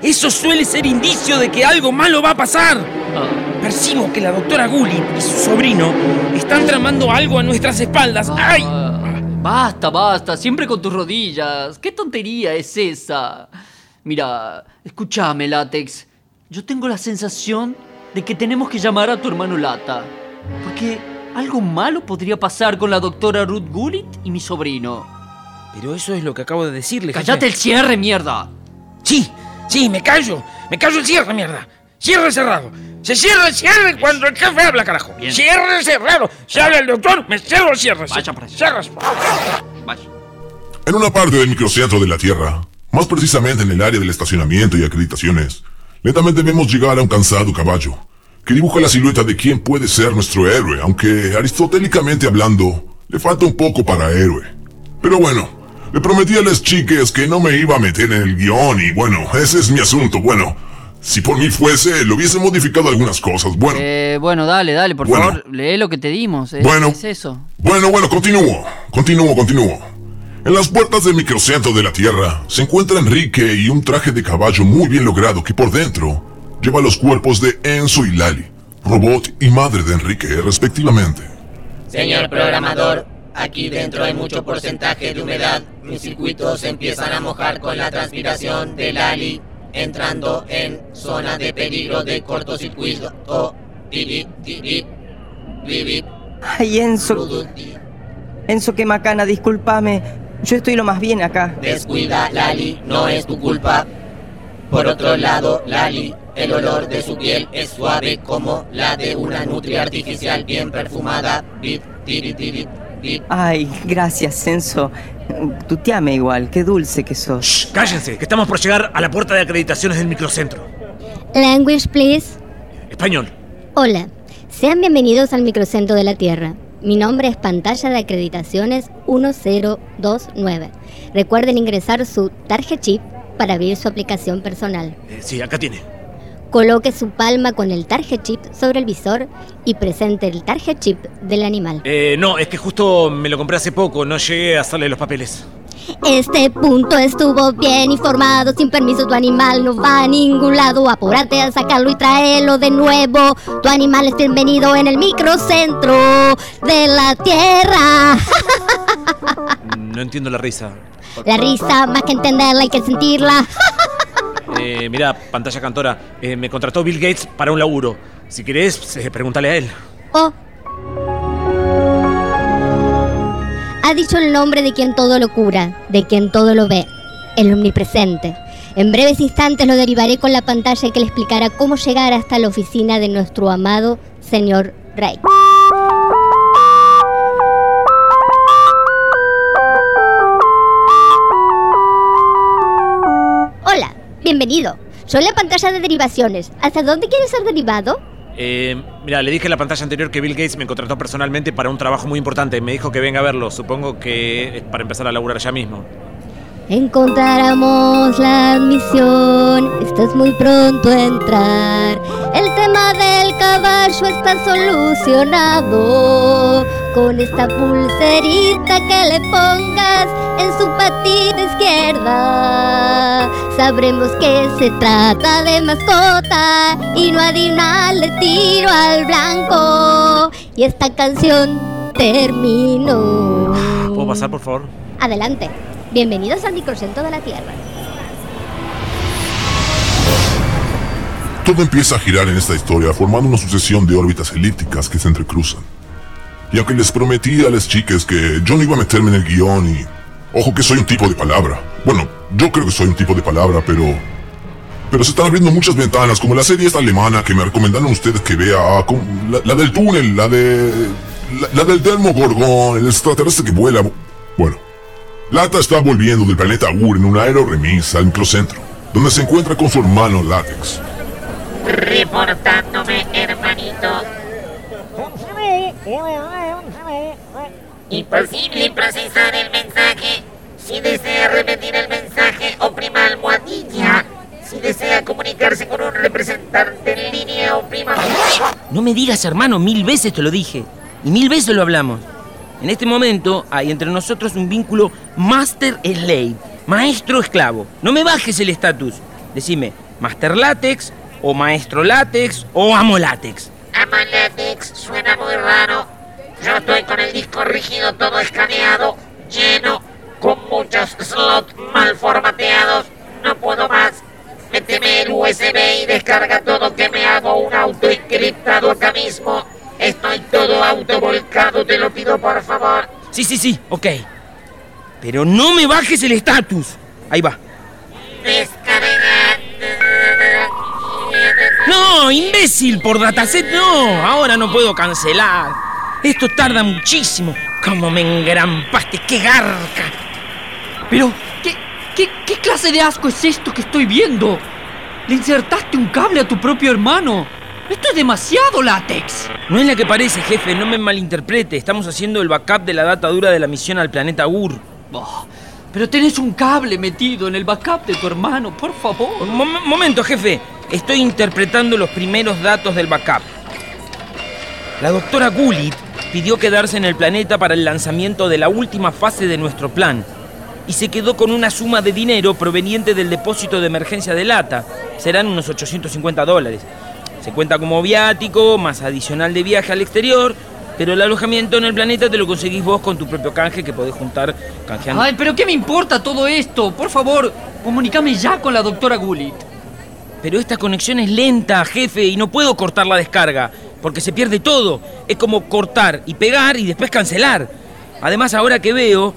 Eso suele ser indicio de que algo malo va a pasar. Ah. Percibo que la doctora Gullit y su sobrino están tramando algo a nuestras espaldas. ¡Ay! Basta, basta, siempre con tus rodillas. ¿Qué tontería es esa? Mira, escúchame, Látex. Yo tengo la sensación de que tenemos que llamar a tu hermano Lata. Porque algo malo podría pasar con la doctora Ruth Gullit y mi sobrino. Pero eso es lo que acabo de decirle. ¡Cállate el cierre, mierda! Sí, sí, me callo. Me callo el cierre, mierda. Cierre cerrado. Se cierra el cierre cuando el jefe habla, carajo. Cierre cerrado. Se habla el doctor, me cierro el cierre. Vaya para allá. Cierras. En una parte del microcentro de la Tierra, más precisamente en el área del estacionamiento y acreditaciones, lentamente vemos llegar a un cansado caballo, que dibuja la silueta de quién puede ser nuestro héroe, aunque aristotélicamente hablando, Le falta un poco para héroe. Pero bueno, le prometí a las chicas que no me iba a meter en el guion y bueno, ese es mi asunto. Bueno, si por mí fuese, lo hubiese modificado algunas cosas. Bueno, Eh, bueno, dale, dale, por Bueno. favor, lee lo que te dimos. eh, Bueno. Es eso. bueno, bueno, continúo. Continúo, continúo. En las puertas del microcentro de la Tierra se encuentra Enrique y un traje de caballo muy bien logrado que por dentro lleva los cuerpos de Enzo y Lali, robot y madre de Enrique, respectivamente. Señor programador, aquí dentro hay mucho porcentaje de humedad. Mis circuitos empiezan a mojar con la transpiración del Ali, entrando en zona de peligro de cortocircuito. Oh, tiri, tiri, Ay, Enzo. Enzo, qué macana, discúlpame. Yo estoy lo más bien acá. Descuida, Lali, no es tu culpa. Por otro lado, Lali, el olor de su piel es suave como la de una nutria artificial bien perfumada. Bip, tiri, tiri. Ay, gracias, Enzo. Tuteame igual, qué dulce que sos. Cállense, que estamos por llegar a la puerta de acreditaciones del microcentro. Language, please. Español. Hola, sean bienvenidos al microcentro de la Tierra. Mi nombre es Pantalla de Acreditaciones 1029. Recuerden ingresar su target chip para abrir su aplicación personal. Eh, sí, acá tiene. Coloque su palma con el target chip sobre el visor y presente el target chip del animal. Eh, no, es que justo me lo compré hace poco, no llegué a hacerle los papeles. Este punto estuvo bien informado, sin permiso tu animal no va a ningún lado. Apúrate a sacarlo y tráelo de nuevo. Tu animal es bienvenido en el microcentro de la Tierra. No entiendo la risa. La risa, más que entenderla, hay que sentirla. Eh, mira, pantalla cantora, eh, me contrató Bill Gates para un laburo. Si querés, eh, pregúntale a él. Oh. Ha dicho el nombre de quien todo lo cura, de quien todo lo ve, el omnipresente. En breves instantes lo derivaré con la pantalla que le explicará cómo llegar hasta la oficina de nuestro amado señor Rey. Bienvenido. Soy la pantalla de derivaciones. ¿Hasta dónde quieres ser derivado? Eh, mira, le dije en la pantalla anterior que Bill Gates me contrató personalmente para un trabajo muy importante. Me dijo que venga a verlo. Supongo que es para empezar a laburar ya mismo. Encontráramos la admisión, estás muy pronto a entrar. El tema del caballo está solucionado. Con esta pulserita que le pongas en su patita izquierda, sabremos que se trata de mascota y no adinarle tiro al blanco. Y esta canción terminó. ¿Puedo pasar, por favor? Adelante. Bienvenidos al microcentro de la Tierra. Todo empieza a girar en esta historia formando una sucesión de órbitas elípticas que se entrecruzan. Y aunque les prometí a las chicas que yo no iba a meterme en el guion y... Ojo que soy un tipo de palabra. Bueno, yo creo que soy un tipo de palabra, pero... Pero se están abriendo muchas ventanas, como la serie esta alemana que me recomendaron ustedes que vea, como la, la del túnel, la de... La, la del Dermogorgon, el extraterrestre que vuela. Bueno, Lata está volviendo del planeta Ur en un aeroremisa al microcentro, donde se encuentra con su hermano Látex. Reportándome, hermanito. Imposible procesar el mensaje. Si desea repetir el mensaje, oprima almohadilla. Si desea comunicarse con un representante en línea, oprima... No me digas, hermano, mil veces te lo dije. Y mil veces lo hablamos. En este momento hay entre nosotros un vínculo master-slave, maestro-esclavo. No me bajes el estatus. Decime, master látex, o maestro látex, o amo látex. Amalatex suena muy raro. Yo estoy con el disco rígido todo escaneado, lleno, con muchos slots mal formateados. No puedo más. Méteme el USB y descarga todo que me hago un auto encriptado acá mismo. Estoy todo autovolcado, te lo pido por favor. Sí, sí, sí, ok. Pero no me bajes el estatus. Ahí va. No, imbécil, por dataset no. Ahora no puedo cancelar. Esto tarda muchísimo. Como me engrampaste, qué garca. Pero, ¿qué, qué, qué clase de asco es esto que estoy viendo? Le insertaste un cable a tu propio hermano. Esto es demasiado látex. No es la que parece, jefe, no me malinterprete. Estamos haciendo el backup de la data dura de la misión al planeta Ur. Oh, pero tenés un cable metido en el backup de tu hermano, por favor. Momento, jefe. Estoy interpretando los primeros datos del backup. La doctora Gulit pidió quedarse en el planeta para el lanzamiento de la última fase de nuestro plan y se quedó con una suma de dinero proveniente del depósito de emergencia de Lata. Serán unos 850 dólares. Se cuenta como viático, más adicional de viaje al exterior, pero el alojamiento en el planeta te lo conseguís vos con tu propio canje que podés juntar canjeando. Ay, pero ¿qué me importa todo esto? Por favor, comunícame ya con la doctora Gulit. Pero esta conexión es lenta, jefe, y no puedo cortar la descarga, porque se pierde todo. Es como cortar y pegar y después cancelar. Además, ahora que veo,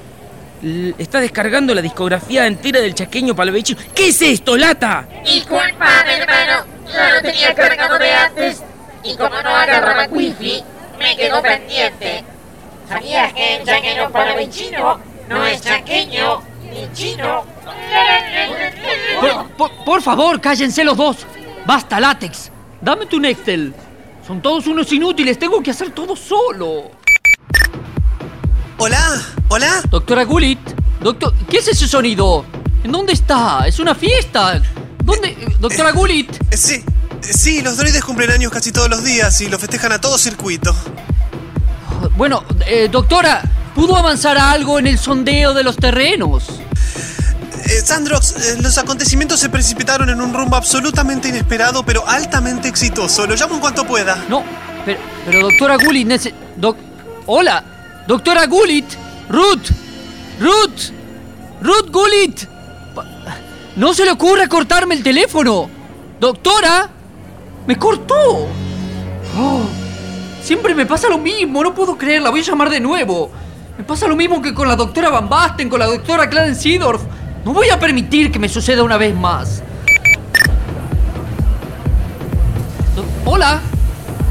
está descargando la discografía entera del chaqueño Palvechi. ¿Qué es esto, lata? Disculpame, hermano. Yo lo tenía cargado de antes. Y como no agarraba wifi, me quedó pendiente. ¿Sabías que el chaqueño palavecino no es chaqueño ni chino? Por, por- por favor, cállense los dos. Basta, látex. Dame tu Nextel. Son todos unos inútiles. Tengo que hacer todo solo. Hola, hola. Doctora Gulit. Doctor, ¿qué es ese sonido? ¿En dónde está? ¿Es una fiesta? ¿Dónde? Doctora Gulit. Sí, sí, los droides cumplen años casi todos los días y lo festejan a todo circuito. Bueno, eh, doctora, ¿pudo avanzar algo en el sondeo de los terrenos? Eh, Sandrox, eh, los acontecimientos se precipitaron en un rumbo absolutamente inesperado, pero altamente exitoso. Lo llamo en cuanto pueda. No, pero, pero doctora Gulit, nece- doc- Hola, doctora Gulit. Ruth. Ruth. Ruth Gulit. No se le ocurra cortarme el teléfono. Doctora. Me cortó. Oh, siempre me pasa lo mismo, no puedo creerla. Voy a llamar de nuevo. Me pasa lo mismo que con la doctora Van Basten, con la doctora Clarence Seedorf. No voy a permitir que me suceda una vez más. Do- Hola.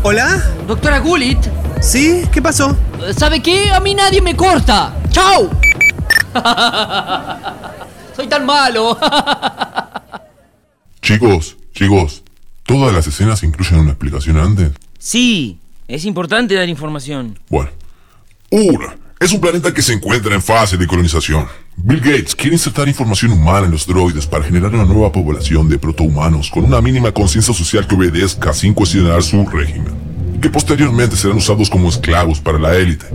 ¿Hola? Doctora Gulit. ¿Sí? ¿Qué pasó? ¿Sabe qué? A mí nadie me corta. ¡Chao! Soy tan malo. Chicos, chicos, ¿todas las escenas incluyen una explicación antes? Sí, es importante dar información. Bueno, Ur es un planeta que se encuentra en fase de colonización. Bill Gates quiere insertar información humana en los droides para generar una nueva población de protohumanos con una mínima conciencia social que obedezca sin cuestionar su régimen, y que posteriormente serán usados como esclavos para la élite.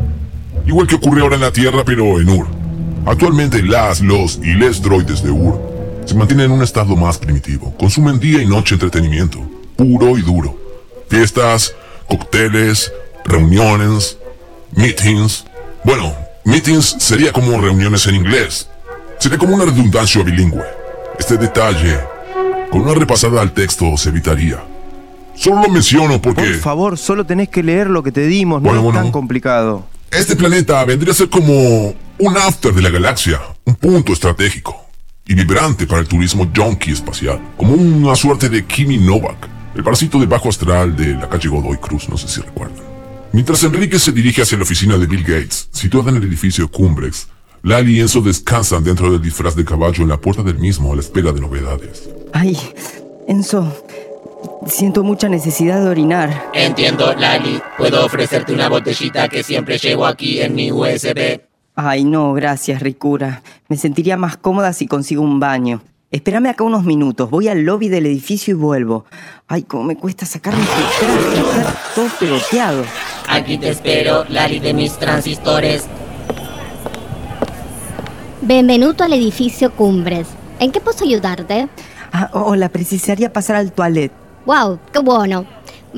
Igual que ocurre ahora en la Tierra, pero en Ur. Actualmente las, los y les droides de Ur se mantienen en un estado más primitivo. Consumen día y noche entretenimiento, puro y duro. Fiestas, cócteles, reuniones, meetings. Bueno, meetings sería como reuniones en inglés. Sería como una redundancia bilingüe. Este detalle, con una repasada al texto, se evitaría. Solo lo menciono porque... Por favor, solo tenés que leer lo que te dimos, no es bueno. tan complicado. Este planeta vendría a ser como un after de la galaxia, un punto estratégico y vibrante para el turismo junkie espacial, como una suerte de Kimi Novak, el parásito de bajo astral de la calle Godoy Cruz, no sé si recuerdan. Mientras Enrique se dirige hacia la oficina de Bill Gates, situada en el edificio Cumbrex, Lali y Enzo descansan dentro del disfraz de caballo en la puerta del mismo a la espera de novedades. Ay, Enzo, siento mucha necesidad de orinar. Entiendo, Lali. Puedo ofrecerte una botellita que siempre llevo aquí en mi USB. Ay, no, gracias, Ricura. Me sentiría más cómoda si consigo un baño. Espérame acá unos minutos, voy al lobby del edificio y vuelvo. Ay, cómo me cuesta sacarme este traje, está todo pegoteado. Aquí te espero, Lali de mis transistores. Benvenuto al edificio Cumbres. ¿En qué puedo ayudarte? Ah, hola, precisaría pasar al toilet. Wow, qué bueno.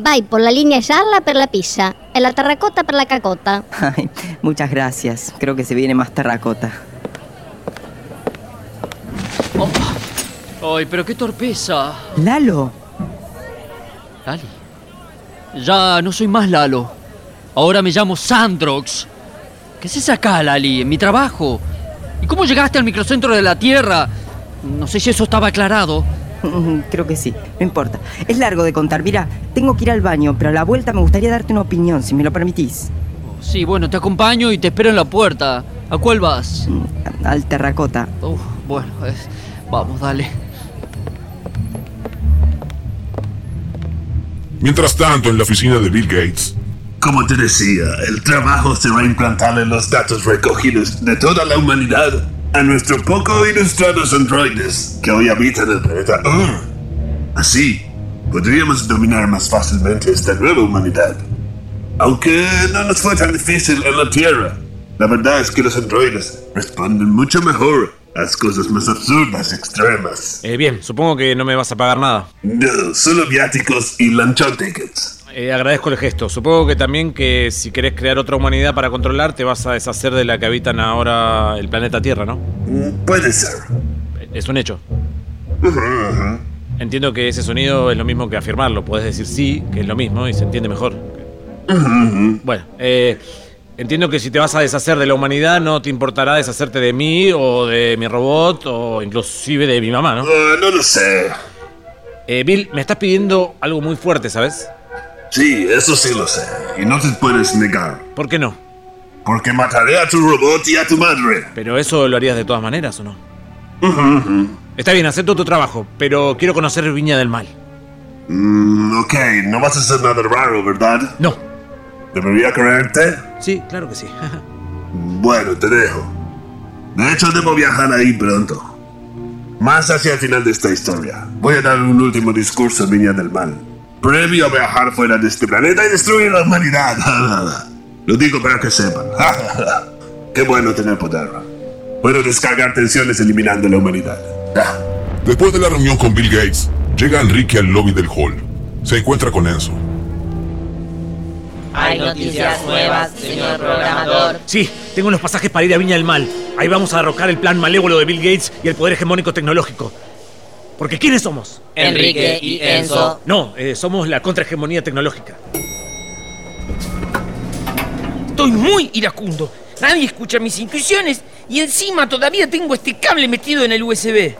Vai por la línea gialla per la pilla e la terracota per la cacota. Ay, muchas gracias. Creo que se viene más terracota. Ay, pero qué torpeza. Lalo. Lali. Ya no soy más Lalo. Ahora me llamo Sandrox. ¿Qué haces acá, Lali? En mi trabajo. ¿Y cómo llegaste al microcentro de la Tierra? No sé si eso estaba aclarado. Mm, Creo que sí, no importa. Es largo de contar. Mira, tengo que ir al baño, pero a la vuelta me gustaría darte una opinión, si me lo permitís. Sí, bueno, te acompaño y te espero en la puerta. ¿A cuál vas? Al terracota. Uf, bueno, es- vamos, dale. Mientras tanto, en la oficina de Bill Gates, Como te decía, el trabajo será implantarle los datos recogidos de toda la humanidad a nuestros poco ilustrados androides que hoy habitan el planeta Ur. Así, podríamos dominar más fácilmente esta nueva humanidad. Aunque no nos fue tan difícil en la Tierra. La verdad es que los androides responden mucho mejor a las cosas más absurdas, extremas. Eh, bien, supongo que no me vas a pagar nada. No, solo viáticos y lanchón tickets. Eh, agradezco el gesto. Supongo que también que si querés crear otra humanidad para controlar, te vas a deshacer de la que habitan ahora el planeta Tierra, ¿no? Puede ser. Es un hecho. Entiendo que ese sonido es lo mismo que afirmarlo. Puedes decir sí, que es lo mismo y se entiende mejor. Bueno, eh, entiendo que si te vas a deshacer de la humanidad, no te importará deshacerte de mí o de mi robot o inclusive de mi mamá, ¿no? Ah, no lo sé. Eh, Bill, me estás pidiendo algo muy fuerte, ¿sabes? Sí, eso sí lo sé. Y no te puedes negar. ¿Por qué no? Porque mataré a tu robot y a tu madre. Pero eso lo harías de todas maneras, ¿o no? Está bien, acepto tu trabajo, pero quiero conocer Viña del Mal. Mm, ok, no vas a hacer nada raro, ¿verdad? No. ¿Debería creerte? Sí, claro que sí. Bueno, te dejo. De hecho, debo viajar ahí pronto. Más hacia el final de esta historia. Voy a dar un último discurso a Viña del Mal. Previo a viajar fuera de este planeta y destruir la humanidad. Lo digo para que sepan. Qué bueno tener poder. Puedo descargar tensiones eliminando la humanidad. después de la reunión con Bill Gates, llega Enrique al lobby del hall. Se encuentra con Enzo. Hay noticias nuevas, señor programador. Sí, tengo unos pasajes para ir a Viña del Mal. Ahí vamos a derrocar el plan malévolo de Bill Gates y el poder hegemónico tecnológico. Porque ¿quiénes somos? Enrique y Enzo. No, eh, somos la contrahegemonía tecnológica. Estoy muy iracundo. Nadie escucha mis intuiciones y encima todavía tengo este cable metido en el USB.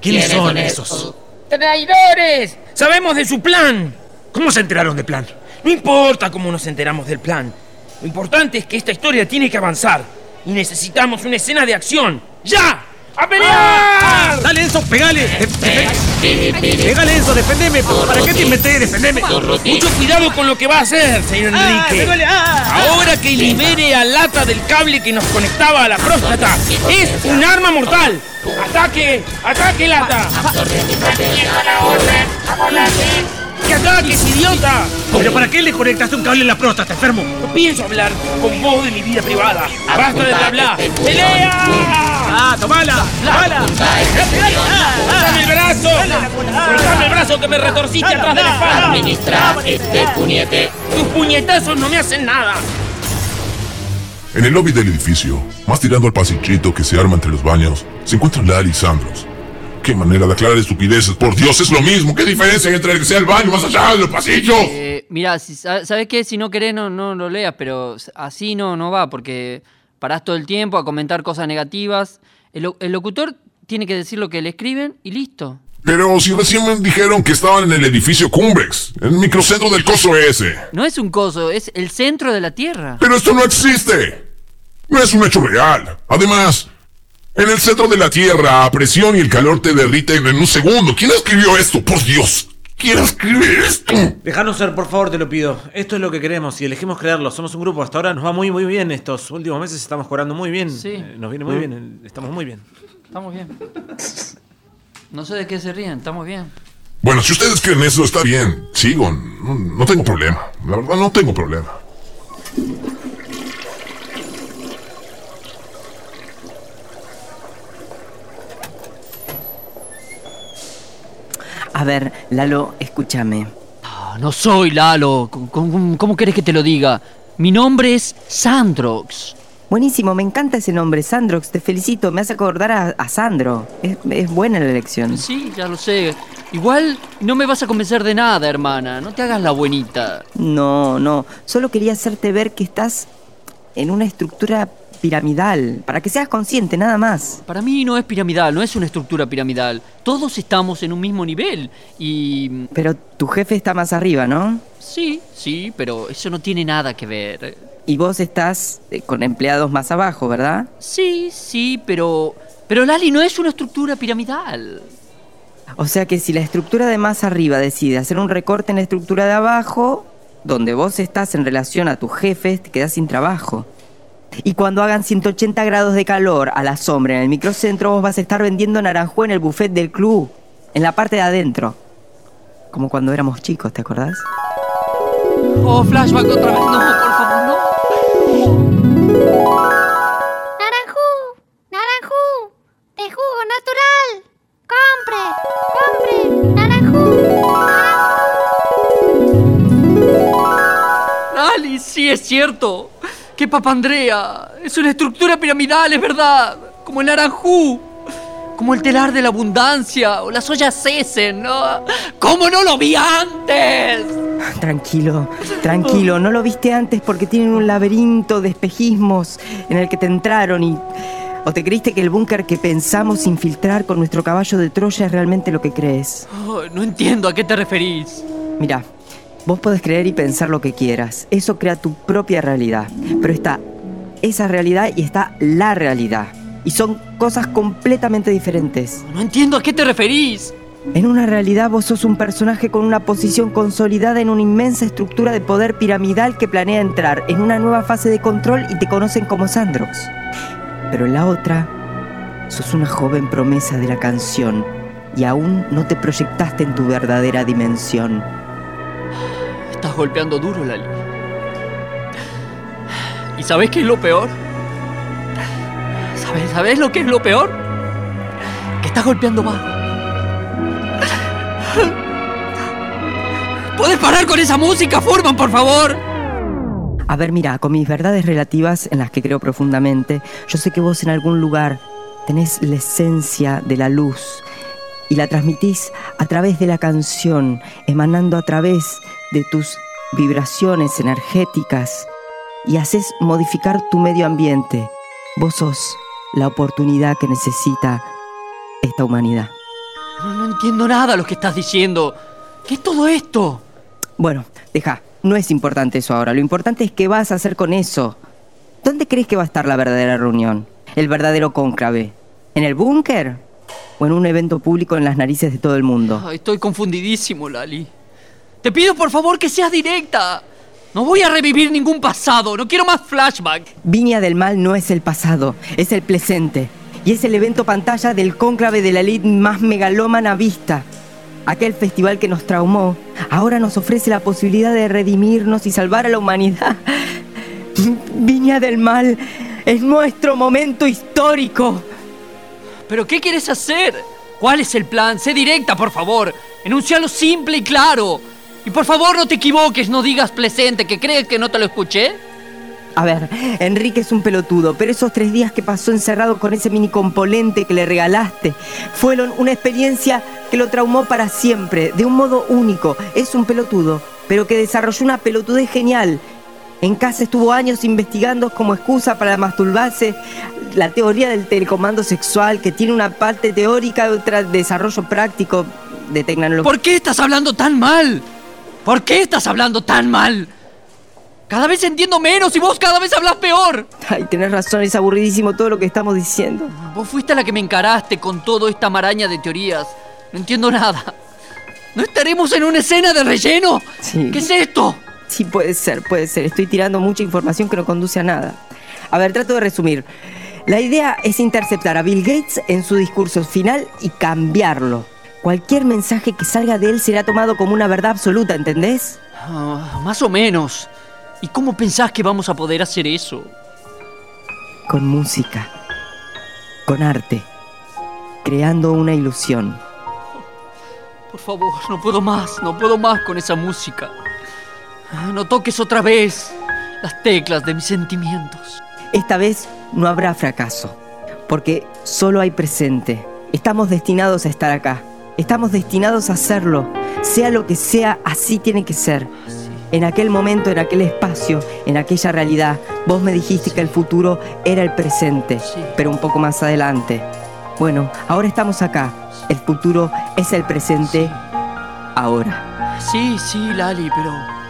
¿Quiénes son esos? ¡Traidores! Sabemos de su plan. ¿Cómo se enteraron del plan? No importa cómo nos enteramos del plan. Lo importante es que esta historia tiene que avanzar. Y necesitamos una escena de acción. ¡Ya! ¡A pelear! ¡Dale, Enzo! ¡Pegale! ¡Pegale, Enzo! ¡Defendeme! ¿Para qué te inventé? ¡Defendeme! Mucho cuidado con lo que va a hacer, señor Ah, Enrique. ah, ah. Ahora que libere a Lata del cable que nos conectaba a la próstata, es un arma mortal. ¡Ataque! ¡Ataque, Lata! ¡Que ataques, idiota! ¿Pero para qué le conectaste un cable en la próstata, enfermo? No pienso hablar con vos de mi vida privada. ¡Basta de bla ¡Pelea! ¡Ah, tomala! ¡Tomala! ¡Soltame el brazo! ¡Soltame el brazo que me retorciste atrás de la espalda! Administra este puñete. ¡Tus puñetazos no me hacen nada! En el lobby del edificio, más tirando al pasillito que se arma entre los baños, se encuentran Lali y Sandros. ¡Qué manera de aclarar estupideces! ¡Por Dios, es lo mismo! ¿Qué diferencia hay entre el que sea el baño más allá de los pasillos? Eh, mira, si, ¿sabes qué? Si no querés, no, no lo leas, pero así no, no va, porque parás todo el tiempo a comentar cosas negativas. El, lo- el locutor tiene que decir lo que le escriben y listo. Pero si recién me dijeron que estaban en el edificio Cumbrex, el microcentro del coso ese. No es un coso, es el centro de la Tierra. Pero esto no existe. No es un hecho real. Además, en el centro de la Tierra, a presión y el calor te derriten en un segundo. ¿Quién escribió esto? Por Dios. ¿Quién escribe esto? Déjanos ser, por favor, te lo pido. Esto es lo que queremos y elegimos crearlo. Somos un grupo. Hasta ahora nos va muy, muy bien. Estos últimos meses estamos cobrando muy bien. Sí. Eh, nos viene muy bien. Estamos muy bien. Estamos bien. No sé de qué se ríen, estamos bien. Bueno, si ustedes creen eso, está bien. Sigo. No, no tengo problema. La verdad, no tengo problema. A ver, Lalo, escúchame. Ah, no soy Lalo. ¿Cómo, cómo, cómo querés que te lo diga? Mi nombre es Sandrox. Buenísimo, me encanta ese nombre, Sandrox. Te felicito, me hace acordar a, a Sandro. Es, es buena la elección. Sí, ya lo sé. Igual no me vas a convencer de nada, hermana. No te hagas la buenita. No, no. Solo quería hacerte ver que estás en una estructura piramidal. Para que seas consciente, nada más. Para mí no es piramidal, no es una estructura piramidal. Todos estamos en un mismo nivel y... Pero tu jefe está más arriba, ¿no? Sí, sí, pero eso no tiene nada que ver. Y vos estás eh, con empleados más abajo, ¿verdad? Sí, sí, pero... Pero Lali no es una estructura piramidal. O sea que si la estructura de más arriba decide hacer un recorte en la estructura de abajo, donde vos estás en relación a tus jefes, te quedás sin trabajo. Y cuando hagan 180 grados de calor a la sombra en el microcentro, vos vas a estar vendiendo naranjú en el buffet del club, en la parte de adentro. Como cuando éramos chicos, ¿te acordás? Oh, flashback otra vez. No, por favor, no. Naranjú, naranjú, de jugo natural. Compre, compre, naranjú. Lali, sí es cierto. Que Papandrea es una estructura piramidal, es verdad. Como el naranjú. Como el telar de la abundancia o las ollas Cesen, ¿no? ¿Cómo no lo vi antes? Tranquilo, tranquilo, no lo viste antes porque tienen un laberinto de espejismos en el que te entraron y... ¿O te creíste que el búnker que pensamos infiltrar con nuestro caballo de Troya es realmente lo que crees? Oh, no entiendo a qué te referís. Mira, vos podés creer y pensar lo que quieras. Eso crea tu propia realidad. Pero está esa realidad y está la realidad. Y son cosas completamente diferentes. No entiendo a qué te referís. En una realidad vos sos un personaje con una posición consolidada en una inmensa estructura de poder piramidal que planea entrar en una nueva fase de control y te conocen como Sandrox. Pero en la otra, sos una joven promesa de la canción y aún no te proyectaste en tu verdadera dimensión. Estás golpeando duro, Lali. ¿Y sabes qué es lo peor? ¿Sabes, ¿Sabes lo que es lo peor? Que estás golpeando bajo. ¿Puedes parar con esa música, Furman, por favor? A ver, mira, con mis verdades relativas en las que creo profundamente, yo sé que vos en algún lugar tenés la esencia de la luz y la transmitís a través de la canción, emanando a través de tus vibraciones energéticas y haces modificar tu medio ambiente. Vos sos la oportunidad que necesita esta humanidad. No, no entiendo nada lo que estás diciendo. ¿Qué es todo esto? Bueno, deja, no es importante eso ahora. Lo importante es qué vas a hacer con eso. ¿Dónde crees que va a estar la verdadera reunión? El verdadero cónclave. ¿En el búnker? ¿O en un evento público en las narices de todo el mundo? Ay, estoy confundidísimo, Lali. Te pido por favor que seas directa. No voy a revivir ningún pasado. No quiero más flashback. Viña del Mal no es el pasado, es el presente. Y es el evento pantalla del cónclave de la elite más megalómana vista. Aquel festival que nos traumó, ahora nos ofrece la posibilidad de redimirnos y salvar a la humanidad. Viña del Mal es nuestro momento histórico. ¿Pero qué quieres hacer? ¿Cuál es el plan? Sé directa, por favor. Enuncialo simple y claro. Y por favor no te equivoques, no digas presente, que crees que no te lo escuché. A ver, Enrique es un pelotudo, pero esos tres días que pasó encerrado con ese mini componente que le regalaste fueron una experiencia que lo traumó para siempre, de un modo único. Es un pelotudo, pero que desarrolló una pelotudez genial. En casa estuvo años investigando como excusa para masturbarse la teoría del telecomando sexual, que tiene una parte teórica y otra desarrollo práctico de tecnología. ¿Por qué estás hablando tan mal? ¿Por qué estás hablando tan mal? Cada vez entiendo menos y vos cada vez hablas peor. Ay, tenés razón, es aburridísimo todo lo que estamos diciendo. Vos fuiste la que me encaraste con toda esta maraña de teorías. No entiendo nada. ¿No estaremos en una escena de relleno? Sí. ¿Qué es esto? Sí, puede ser, puede ser. Estoy tirando mucha información que no conduce a nada. A ver, trato de resumir. La idea es interceptar a Bill Gates en su discurso final y cambiarlo. Cualquier mensaje que salga de él será tomado como una verdad absoluta, ¿entendés? Ah, más o menos. ¿Y cómo pensás que vamos a poder hacer eso? Con música, con arte, creando una ilusión. Por favor, no puedo más, no puedo más con esa música. Ah, No toques otra vez las teclas de mis sentimientos. Esta vez no habrá fracaso, porque solo hay presente. Estamos destinados a estar acá. Estamos destinados a hacerlo. Sea lo que sea, así tiene que ser. En aquel momento, en aquel espacio, en aquella realidad, vos me dijiste que el futuro era el presente, pero un poco más adelante. Bueno, ahora estamos acá. El futuro es el presente ahora. Sí, sí, Lali, pero.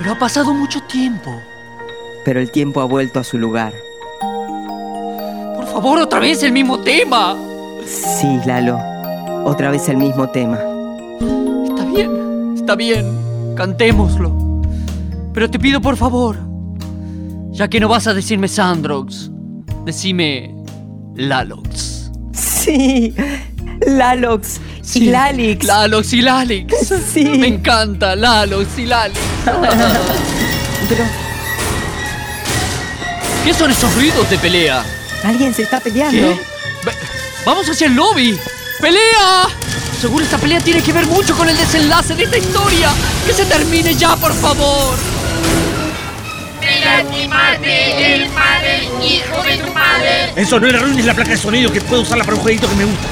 Pero ha pasado mucho tiempo. Pero el tiempo ha vuelto a su lugar. Por favor, otra vez el mismo tema. Sí, Lalo. Otra vez el mismo tema. Está bien, está bien. Cantémoslo. Pero te pido por favor, ya que no vas a decirme Sandrox, decime Lalox. Sí, Lalox y Lalix. Lalox y Lalix. Sí. Me encanta, Lalox y Lalix. Pero ¿Qué son esos ruidos de pelea? alguien se está peleando. Vamos hacia el lobby. ¡Pelea! Seguro esta pelea tiene que ver mucho con el desenlace de esta historia. Que se termine ya, por favor. Mira mi madre, el madre, hijo de tu madre. Eso no le arruines la placa de sonido que puedo usarla para un jueguito que me gusta.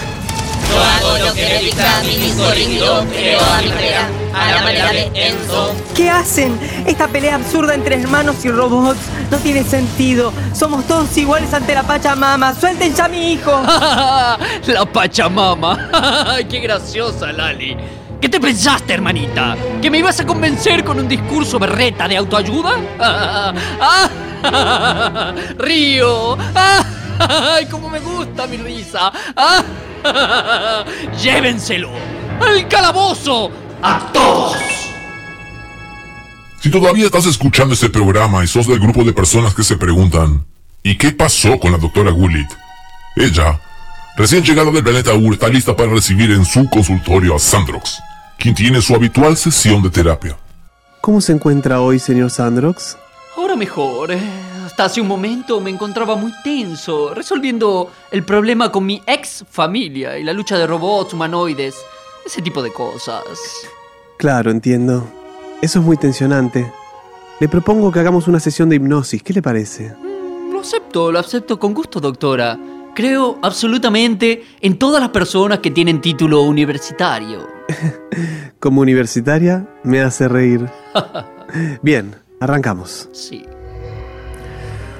Yo hago lo que me dicta mi disco líquido, creo a mi manera, a la manera de Enzo. ¿Qué hacen? Esta pelea absurda entre hermanos y robots no tiene sentido. Somos todos iguales ante la Pachamama. ¡Suelten ya a mi hijo! La Pachamama. ¡Qué graciosa, Lali! ¿Qué te pensaste, hermanita? ¿Que me ibas a convencer con un discurso berreta de autoayuda? ¡Ah! ¡Río! ¡Ah! ¡Ay, cómo me gusta mi risa! ¡Ah! ¡Llévenselo! ¡Al calabozo! ¡A todos! Si todavía estás escuchando este programa y sos del grupo de personas que se preguntan ¿Y qué pasó con la doctora Gullit? Ella, recién llegada del planeta Ur, está lista para recibir en su consultorio a Sandrox, quien tiene su habitual sesión de terapia. ¿Cómo se encuentra hoy, señor Sandrox? Ahora mejor. Hasta hace un momento me encontraba muy tenso, resolviendo el problema con mi ex familia y la lucha de robots, humanoides, ese tipo de cosas. Claro, entiendo. Eso es muy tensionante. Le propongo que hagamos una sesión de hipnosis. ¿Qué le parece? Lo acepto, lo acepto con gusto, doctora. Creo absolutamente en todas las personas que tienen título universitario. Como universitaria, me hace reír. Bien, arrancamos. Sí.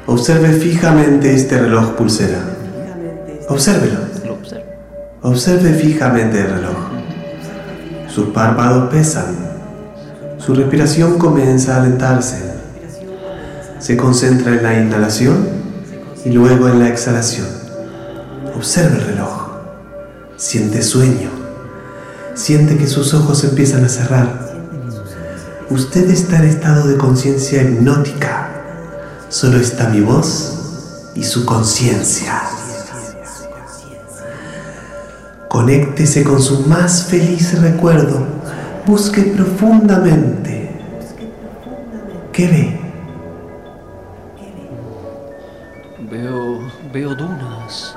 Observe fijamente este reloj pulsera. Obsérvelo. Observe fijamente el reloj. Sus párpados pesan. Su respiración comienza a alentarse. Se concentra en la inhalación y luego en la exhalación. Observe el reloj. Siente sueño. Siente que sus ojos empiezan a cerrar. Usted está en estado de conciencia hipnótica. Solo está mi voz y su conciencia. Conéctese con su más feliz recuerdo. Busque profundamente. ¿Qué ve? Veo. veo dunas.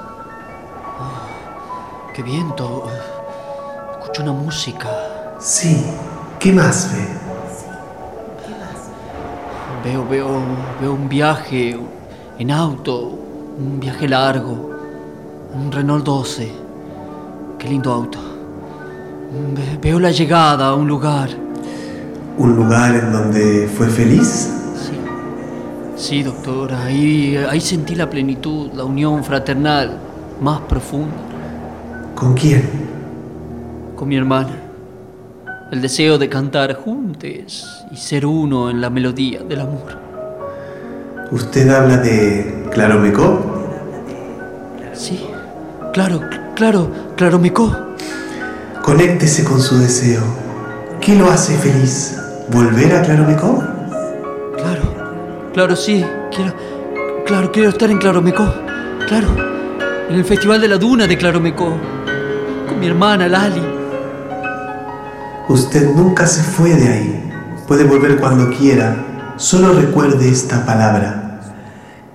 Ah, ¡Qué viento! Escucho una música. Sí. ¿Qué más ve? Veo, veo, veo un viaje en auto, un viaje largo, un Renault 12. Qué lindo auto. Ve- Veo la llegada a un lugar. ¿Un lugar en donde fue feliz? Sí, doctora, ahí, ahí sentí la plenitud, la unión fraternal más profunda ¿Con quién? con mi hermana. El deseo de cantar juntos y ser uno en la melodía del amor. ¿Usted habla de Claromecó? Sí, claro, claro, claro, Miko. Conéctese con su deseo. ¿Qué lo hace feliz? ¿Volver a Claromecó? Claro, sí, quiero. Claro, quiero estar en Claromecó. Claro, en el Festival de la Duna de Claromecó. Con mi hermana Lali. Usted nunca se fue de ahí. Puede volver cuando quiera. Solo recuerde esta palabra.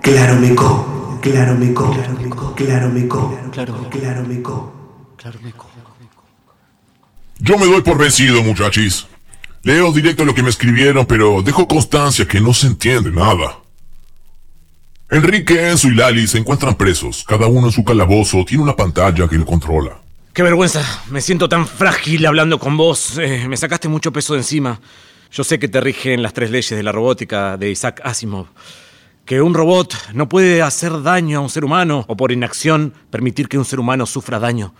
Claromecó. Claromecó. Claromecó. Claromecó. Claromecó. Yo me doy por vencido, muchachis. Leo directo lo que me escribieron, pero dejo constancia que no se entiende nada. Enrique, Enzo y Lali se encuentran presos. Cada uno en su calabozo tiene una pantalla que lo controla. Qué vergüenza. Me siento tan frágil hablando con vos. Eh, me sacaste mucho peso de encima. Yo sé que te rigen las tres leyes de la robótica de Isaac Asimov. Que un robot no puede hacer daño a un ser humano o por inacción permitir que un ser humano sufra daño.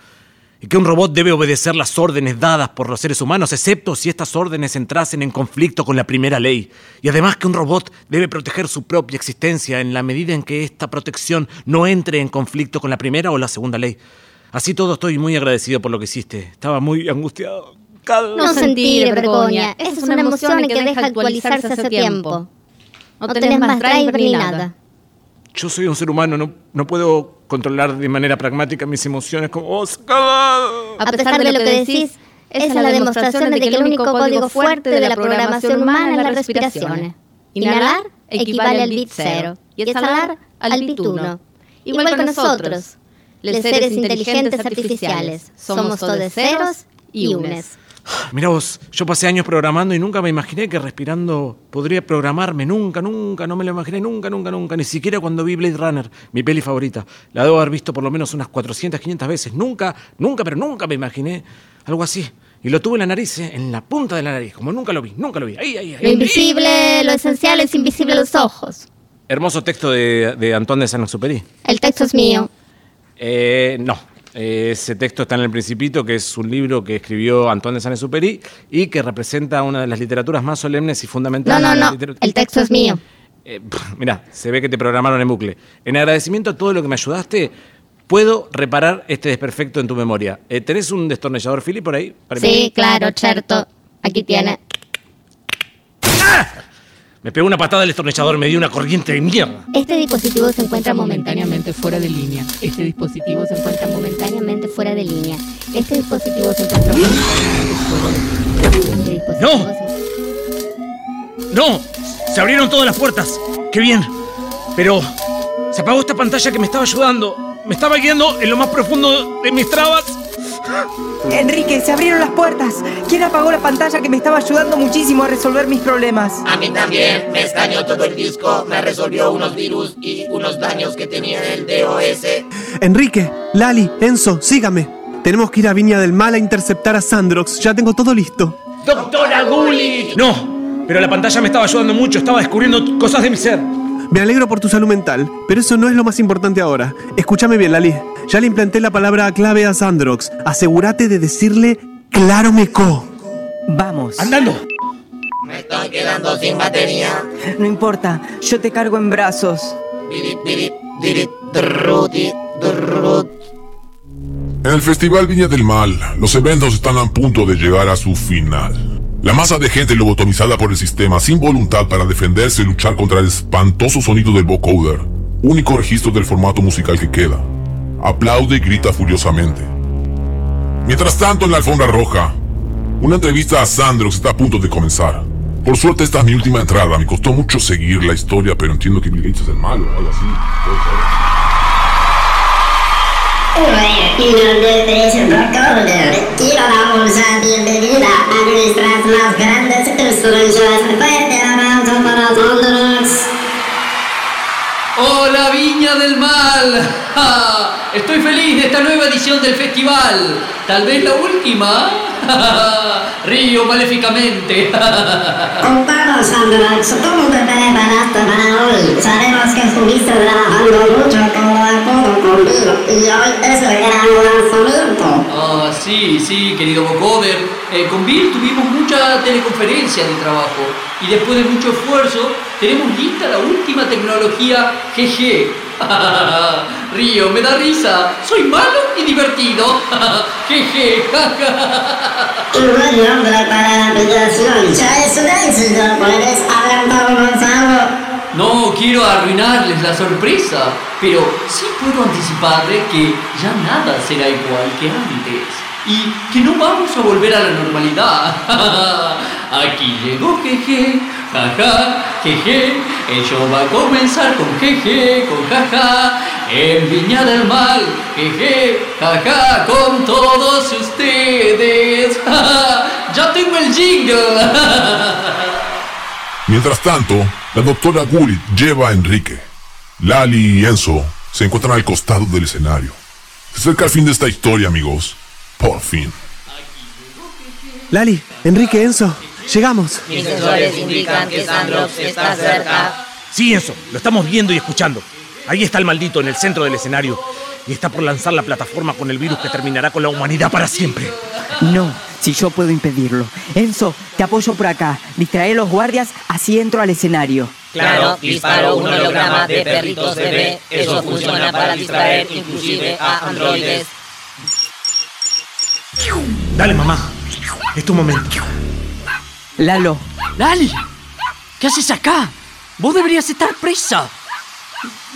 Y que un robot debe obedecer las órdenes dadas por los seres humanos, excepto si estas órdenes entrasen en conflicto con la primera ley. Y además que un robot debe proteger su propia existencia en la medida en que esta protección no entre en conflicto con la primera o la segunda ley. Así todo estoy muy agradecido por lo que hiciste. Estaba muy angustiado. No sentir vergüenza. Esa es una emoción que deja actualizarse hace tiempo. No tenés más driver ni nada. Yo soy un ser humano, no, no puedo controlar de manera pragmática mis emociones como vos. A pesar de lo que decís, esa es la demostración de que el único código fuerte de la programación humana es la respiración. Inhalar equivale al bit cero y exhalar al bit uno. Igual que nosotros, los seres inteligentes artificiales, somos todos ceros y unes. Mira vos, yo pasé años programando y nunca me imaginé que respirando podría programarme. Nunca, nunca, no me lo imaginé, nunca, nunca, nunca. Ni siquiera cuando vi Blade Runner, mi peli favorita. La debo haber visto por lo menos unas 400, 500 veces. Nunca, nunca, pero nunca me imaginé algo así. Y lo tuve en la nariz, ¿eh? en la punta de la nariz, como nunca lo vi, nunca lo vi. Ahí, ahí, ahí. Lo invisible, lo esencial es invisible a los ojos. Hermoso texto de, de Antoine de Saint-Exupéry. El texto es mío. Eh, no. Eh, Ese texto está en El Principito, que es un libro que escribió Antoine de Saint-Exupéry y que representa una de las literaturas más solemnes y No, fundamentales. no, de la no. literatura. El texto es mío. Eh, Mira, se ve que te programaron en bucle. En agradecimiento a todo lo que me ayudaste, puedo reparar este desperfecto en tu memoria. Eh, ¿Tenés un destornillador Philip por ahí? Para mí? Sí, claro, Cherto. Aquí tiene. Me pegó una patada el destornillador, me dio una corriente de mierda. Este dispositivo se encuentra momentáneamente fuera de línea. Este dispositivo se encuentra momentáneamente fuera de línea. Este dispositivo se encuentra momentáneamente fuera de línea. Este dispositivo ¡No! se- ¡No! Se abrieron todas las puertas. ¡Qué bien! Pero se apagó esta pantalla que me estaba ayudando. Me estaba guiando en lo más profundo de mis trabas. Enrique, se abrieron las puertas. ¿Quién apagó la pantalla que me estaba ayudando muchísimo a resolver mis problemas? A mí también me escaneó todo el disco, me resolvió unos virus y unos daños que tenía el DOS. Enrique, Lali, Enzo, sígame. Tenemos que ir a Viña del Mal a interceptar a Sandrox. Ya tengo todo listo. ¡Doctora Gulli! No, pero la pantalla me estaba ayudando mucho. Estaba descubriendo cosas de mi ser. Me alegro por tu salud mental, pero eso no es lo más importante ahora. Escúchame bien, Lali. Ya le implanté la palabra clave a Sandrox. Asegúrate de decirle claro meco. Vamos. ¡Andando! Me estoy quedando sin batería. No importa, yo te cargo en brazos. En el Festival Viña del Mal, los eventos están a punto de llegar a su final. La masa de gente lobotomizada por el sistema sin voluntad para defenderse y luchar contra el espantoso sonido del vocoder, único registro del formato musical que queda, aplaude y grita furiosamente. Mientras tanto, en la alfombra roja, una entrevista a Sandrox está a punto de comenzar. Por suerte, esta es mi última entrada. Me costó mucho seguir la historia, pero entiendo que Bill Gates es el malo o algo así. Thunderbox. ¡Hola Viña del Mal! ¡Ja! Estoy feliz de esta nueva edición del festival. Tal vez la última. Río maléficamente. Contanos, Thunderbox, ¿cómo te preparaste para hoy? Sabemos que estuviste trabajando mucho codo a codo con Bill y hoy es el gran lanzamiento. Ah, sí, sí, querido Vocoder. Eh, con Bill tuvimos mucha teleconferencia de trabajo y después de mucho esfuerzo tenemos lista la última tecnología GG. Río, me da risa. Soy malo y divertido. GG. Y buen nombre para la aplicación. Ya es un éxito. ¿Puedes adelantarnos algo? No quiero arruinarles la sorpresa, pero sí puedo anticiparles que ya nada será igual que antes y que no vamos a volver a la normalidad. Aquí llegó Jeje, jaja, jeje, el show va a comenzar con jeje, con jaja, en Viña del Mal, jeje, jaja, con todos ustedes. ya tengo el jingle. Mientras tanto, la doctora Gullit lleva a Enrique. Lali y Enzo se encuentran al costado del escenario. Se acerca el fin de esta historia, amigos. Por fin. Lali, Enrique, Enzo, llegamos. Mis sensores indican que Sandrox está cerca. Sí, eso, lo estamos viendo y escuchando. Ahí está el maldito en el centro del escenario y está por lanzar la plataforma con el virus que terminará con la humanidad para siempre. No, si yo puedo impedirlo. Enzo, te apoyo por acá. Distrae a los guardias, así entro al escenario. Claro, disparo un holograma de perritos bebé. Eso funciona para distraer inclusive a androides. Dale, mamá. Es tu momento. Lalo. Lali, ¿qué haces acá? Vos deberías estar presa.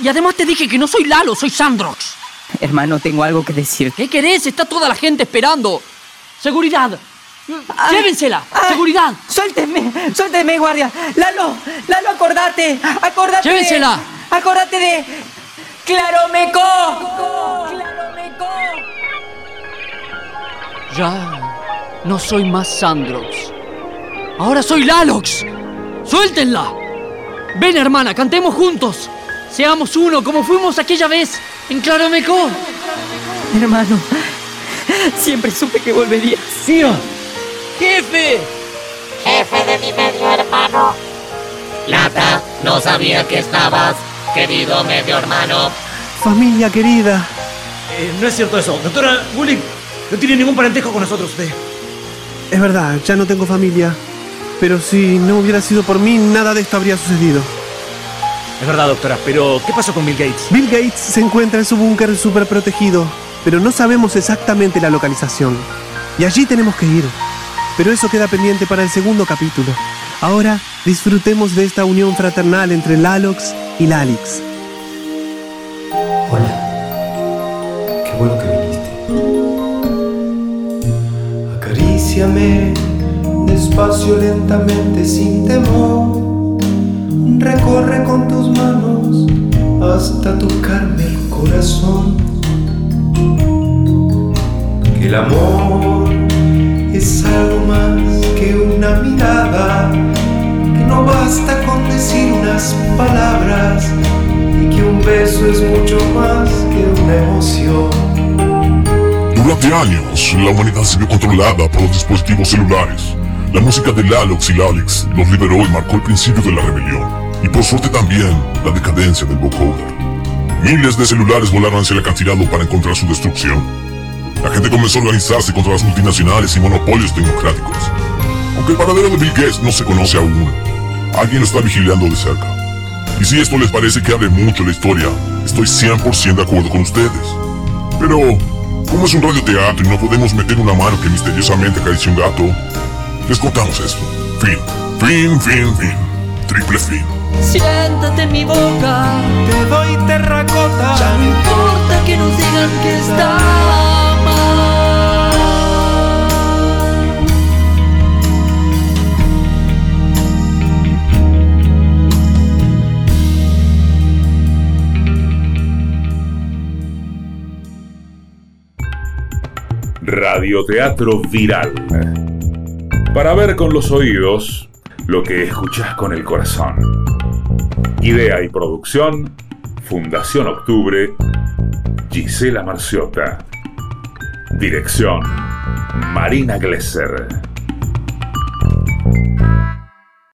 Y además te dije que no soy Lalo, soy Sandrox. Hermano, tengo algo que decir. ¿Qué querés? Está toda la gente esperando. Seguridad. Llévensela. Seguridad. Suélteme, suélteme, guardia. Lalo, Lalo, acordate. Acordate. de- Llévensela. acordate de. Claromeco. Ya no soy más Sandrox. Ahora soy Lalox. Suéltenla. Ven, hermana, cantemos juntos. Seamos uno como fuimos aquella vez en Claromeco. Hermano, siempre supe que volverías. Tío. Jefe. Jefe de mi medio hermano. Lata, no sabía que estabas, querido medio hermano. Familia querida. Eh, no es cierto eso. Doctora Gullick, no tiene ningún parentesco con nosotros usted. Es verdad, ya no tengo familia. Pero si no hubiera sido por mí, nada de esto habría sucedido. Es verdad, doctora, pero ¿qué pasó con Bill Gates? Bill Gates se encuentra en su búnker súper protegido, pero no sabemos exactamente la localización. Y allí tenemos que ir. Pero eso queda pendiente para el segundo capítulo. Ahora disfrutemos de esta unión fraternal entre Lalox y Lalix. Despacio, lentamente, sin temor. Recorre con tus manos hasta tocarme el corazón. Que el amor es algo más que una mirada, que no basta con decir unas palabras y que un beso es mucho más que una emoción. Durante años, la humanidad se vio controlada por los dispositivos celulares. La música de Lalox y Lalix los liberó y marcó el principio de la rebelión. Y por suerte también, la decadencia del vocoder. Miles de celulares volaron hacia el acantilado para encontrar su destrucción. La gente comenzó a organizarse contra las multinacionales y monopolios tecnocráticos. Aunque el paradero de Bill Gates no se conoce aún, alguien lo está vigilando de cerca. Y si esto les parece que hable mucho la historia, estoy 100% de acuerdo con ustedes. Pero, como es un radioteatro y no podemos meter una mano que misteriosamente acaricia un gato, les contamos esto. Fin, fin, fin, fin. Triple fin. Siéntate en mi boca. Te doy terracota. Ya no importa que nos digan que está Radioteatro Viral. Para ver con los oídos lo que escuchás con el corazón. Idea y producción, Fundación Octubre, Gisela Marciota. Dirección, Marina Glesser.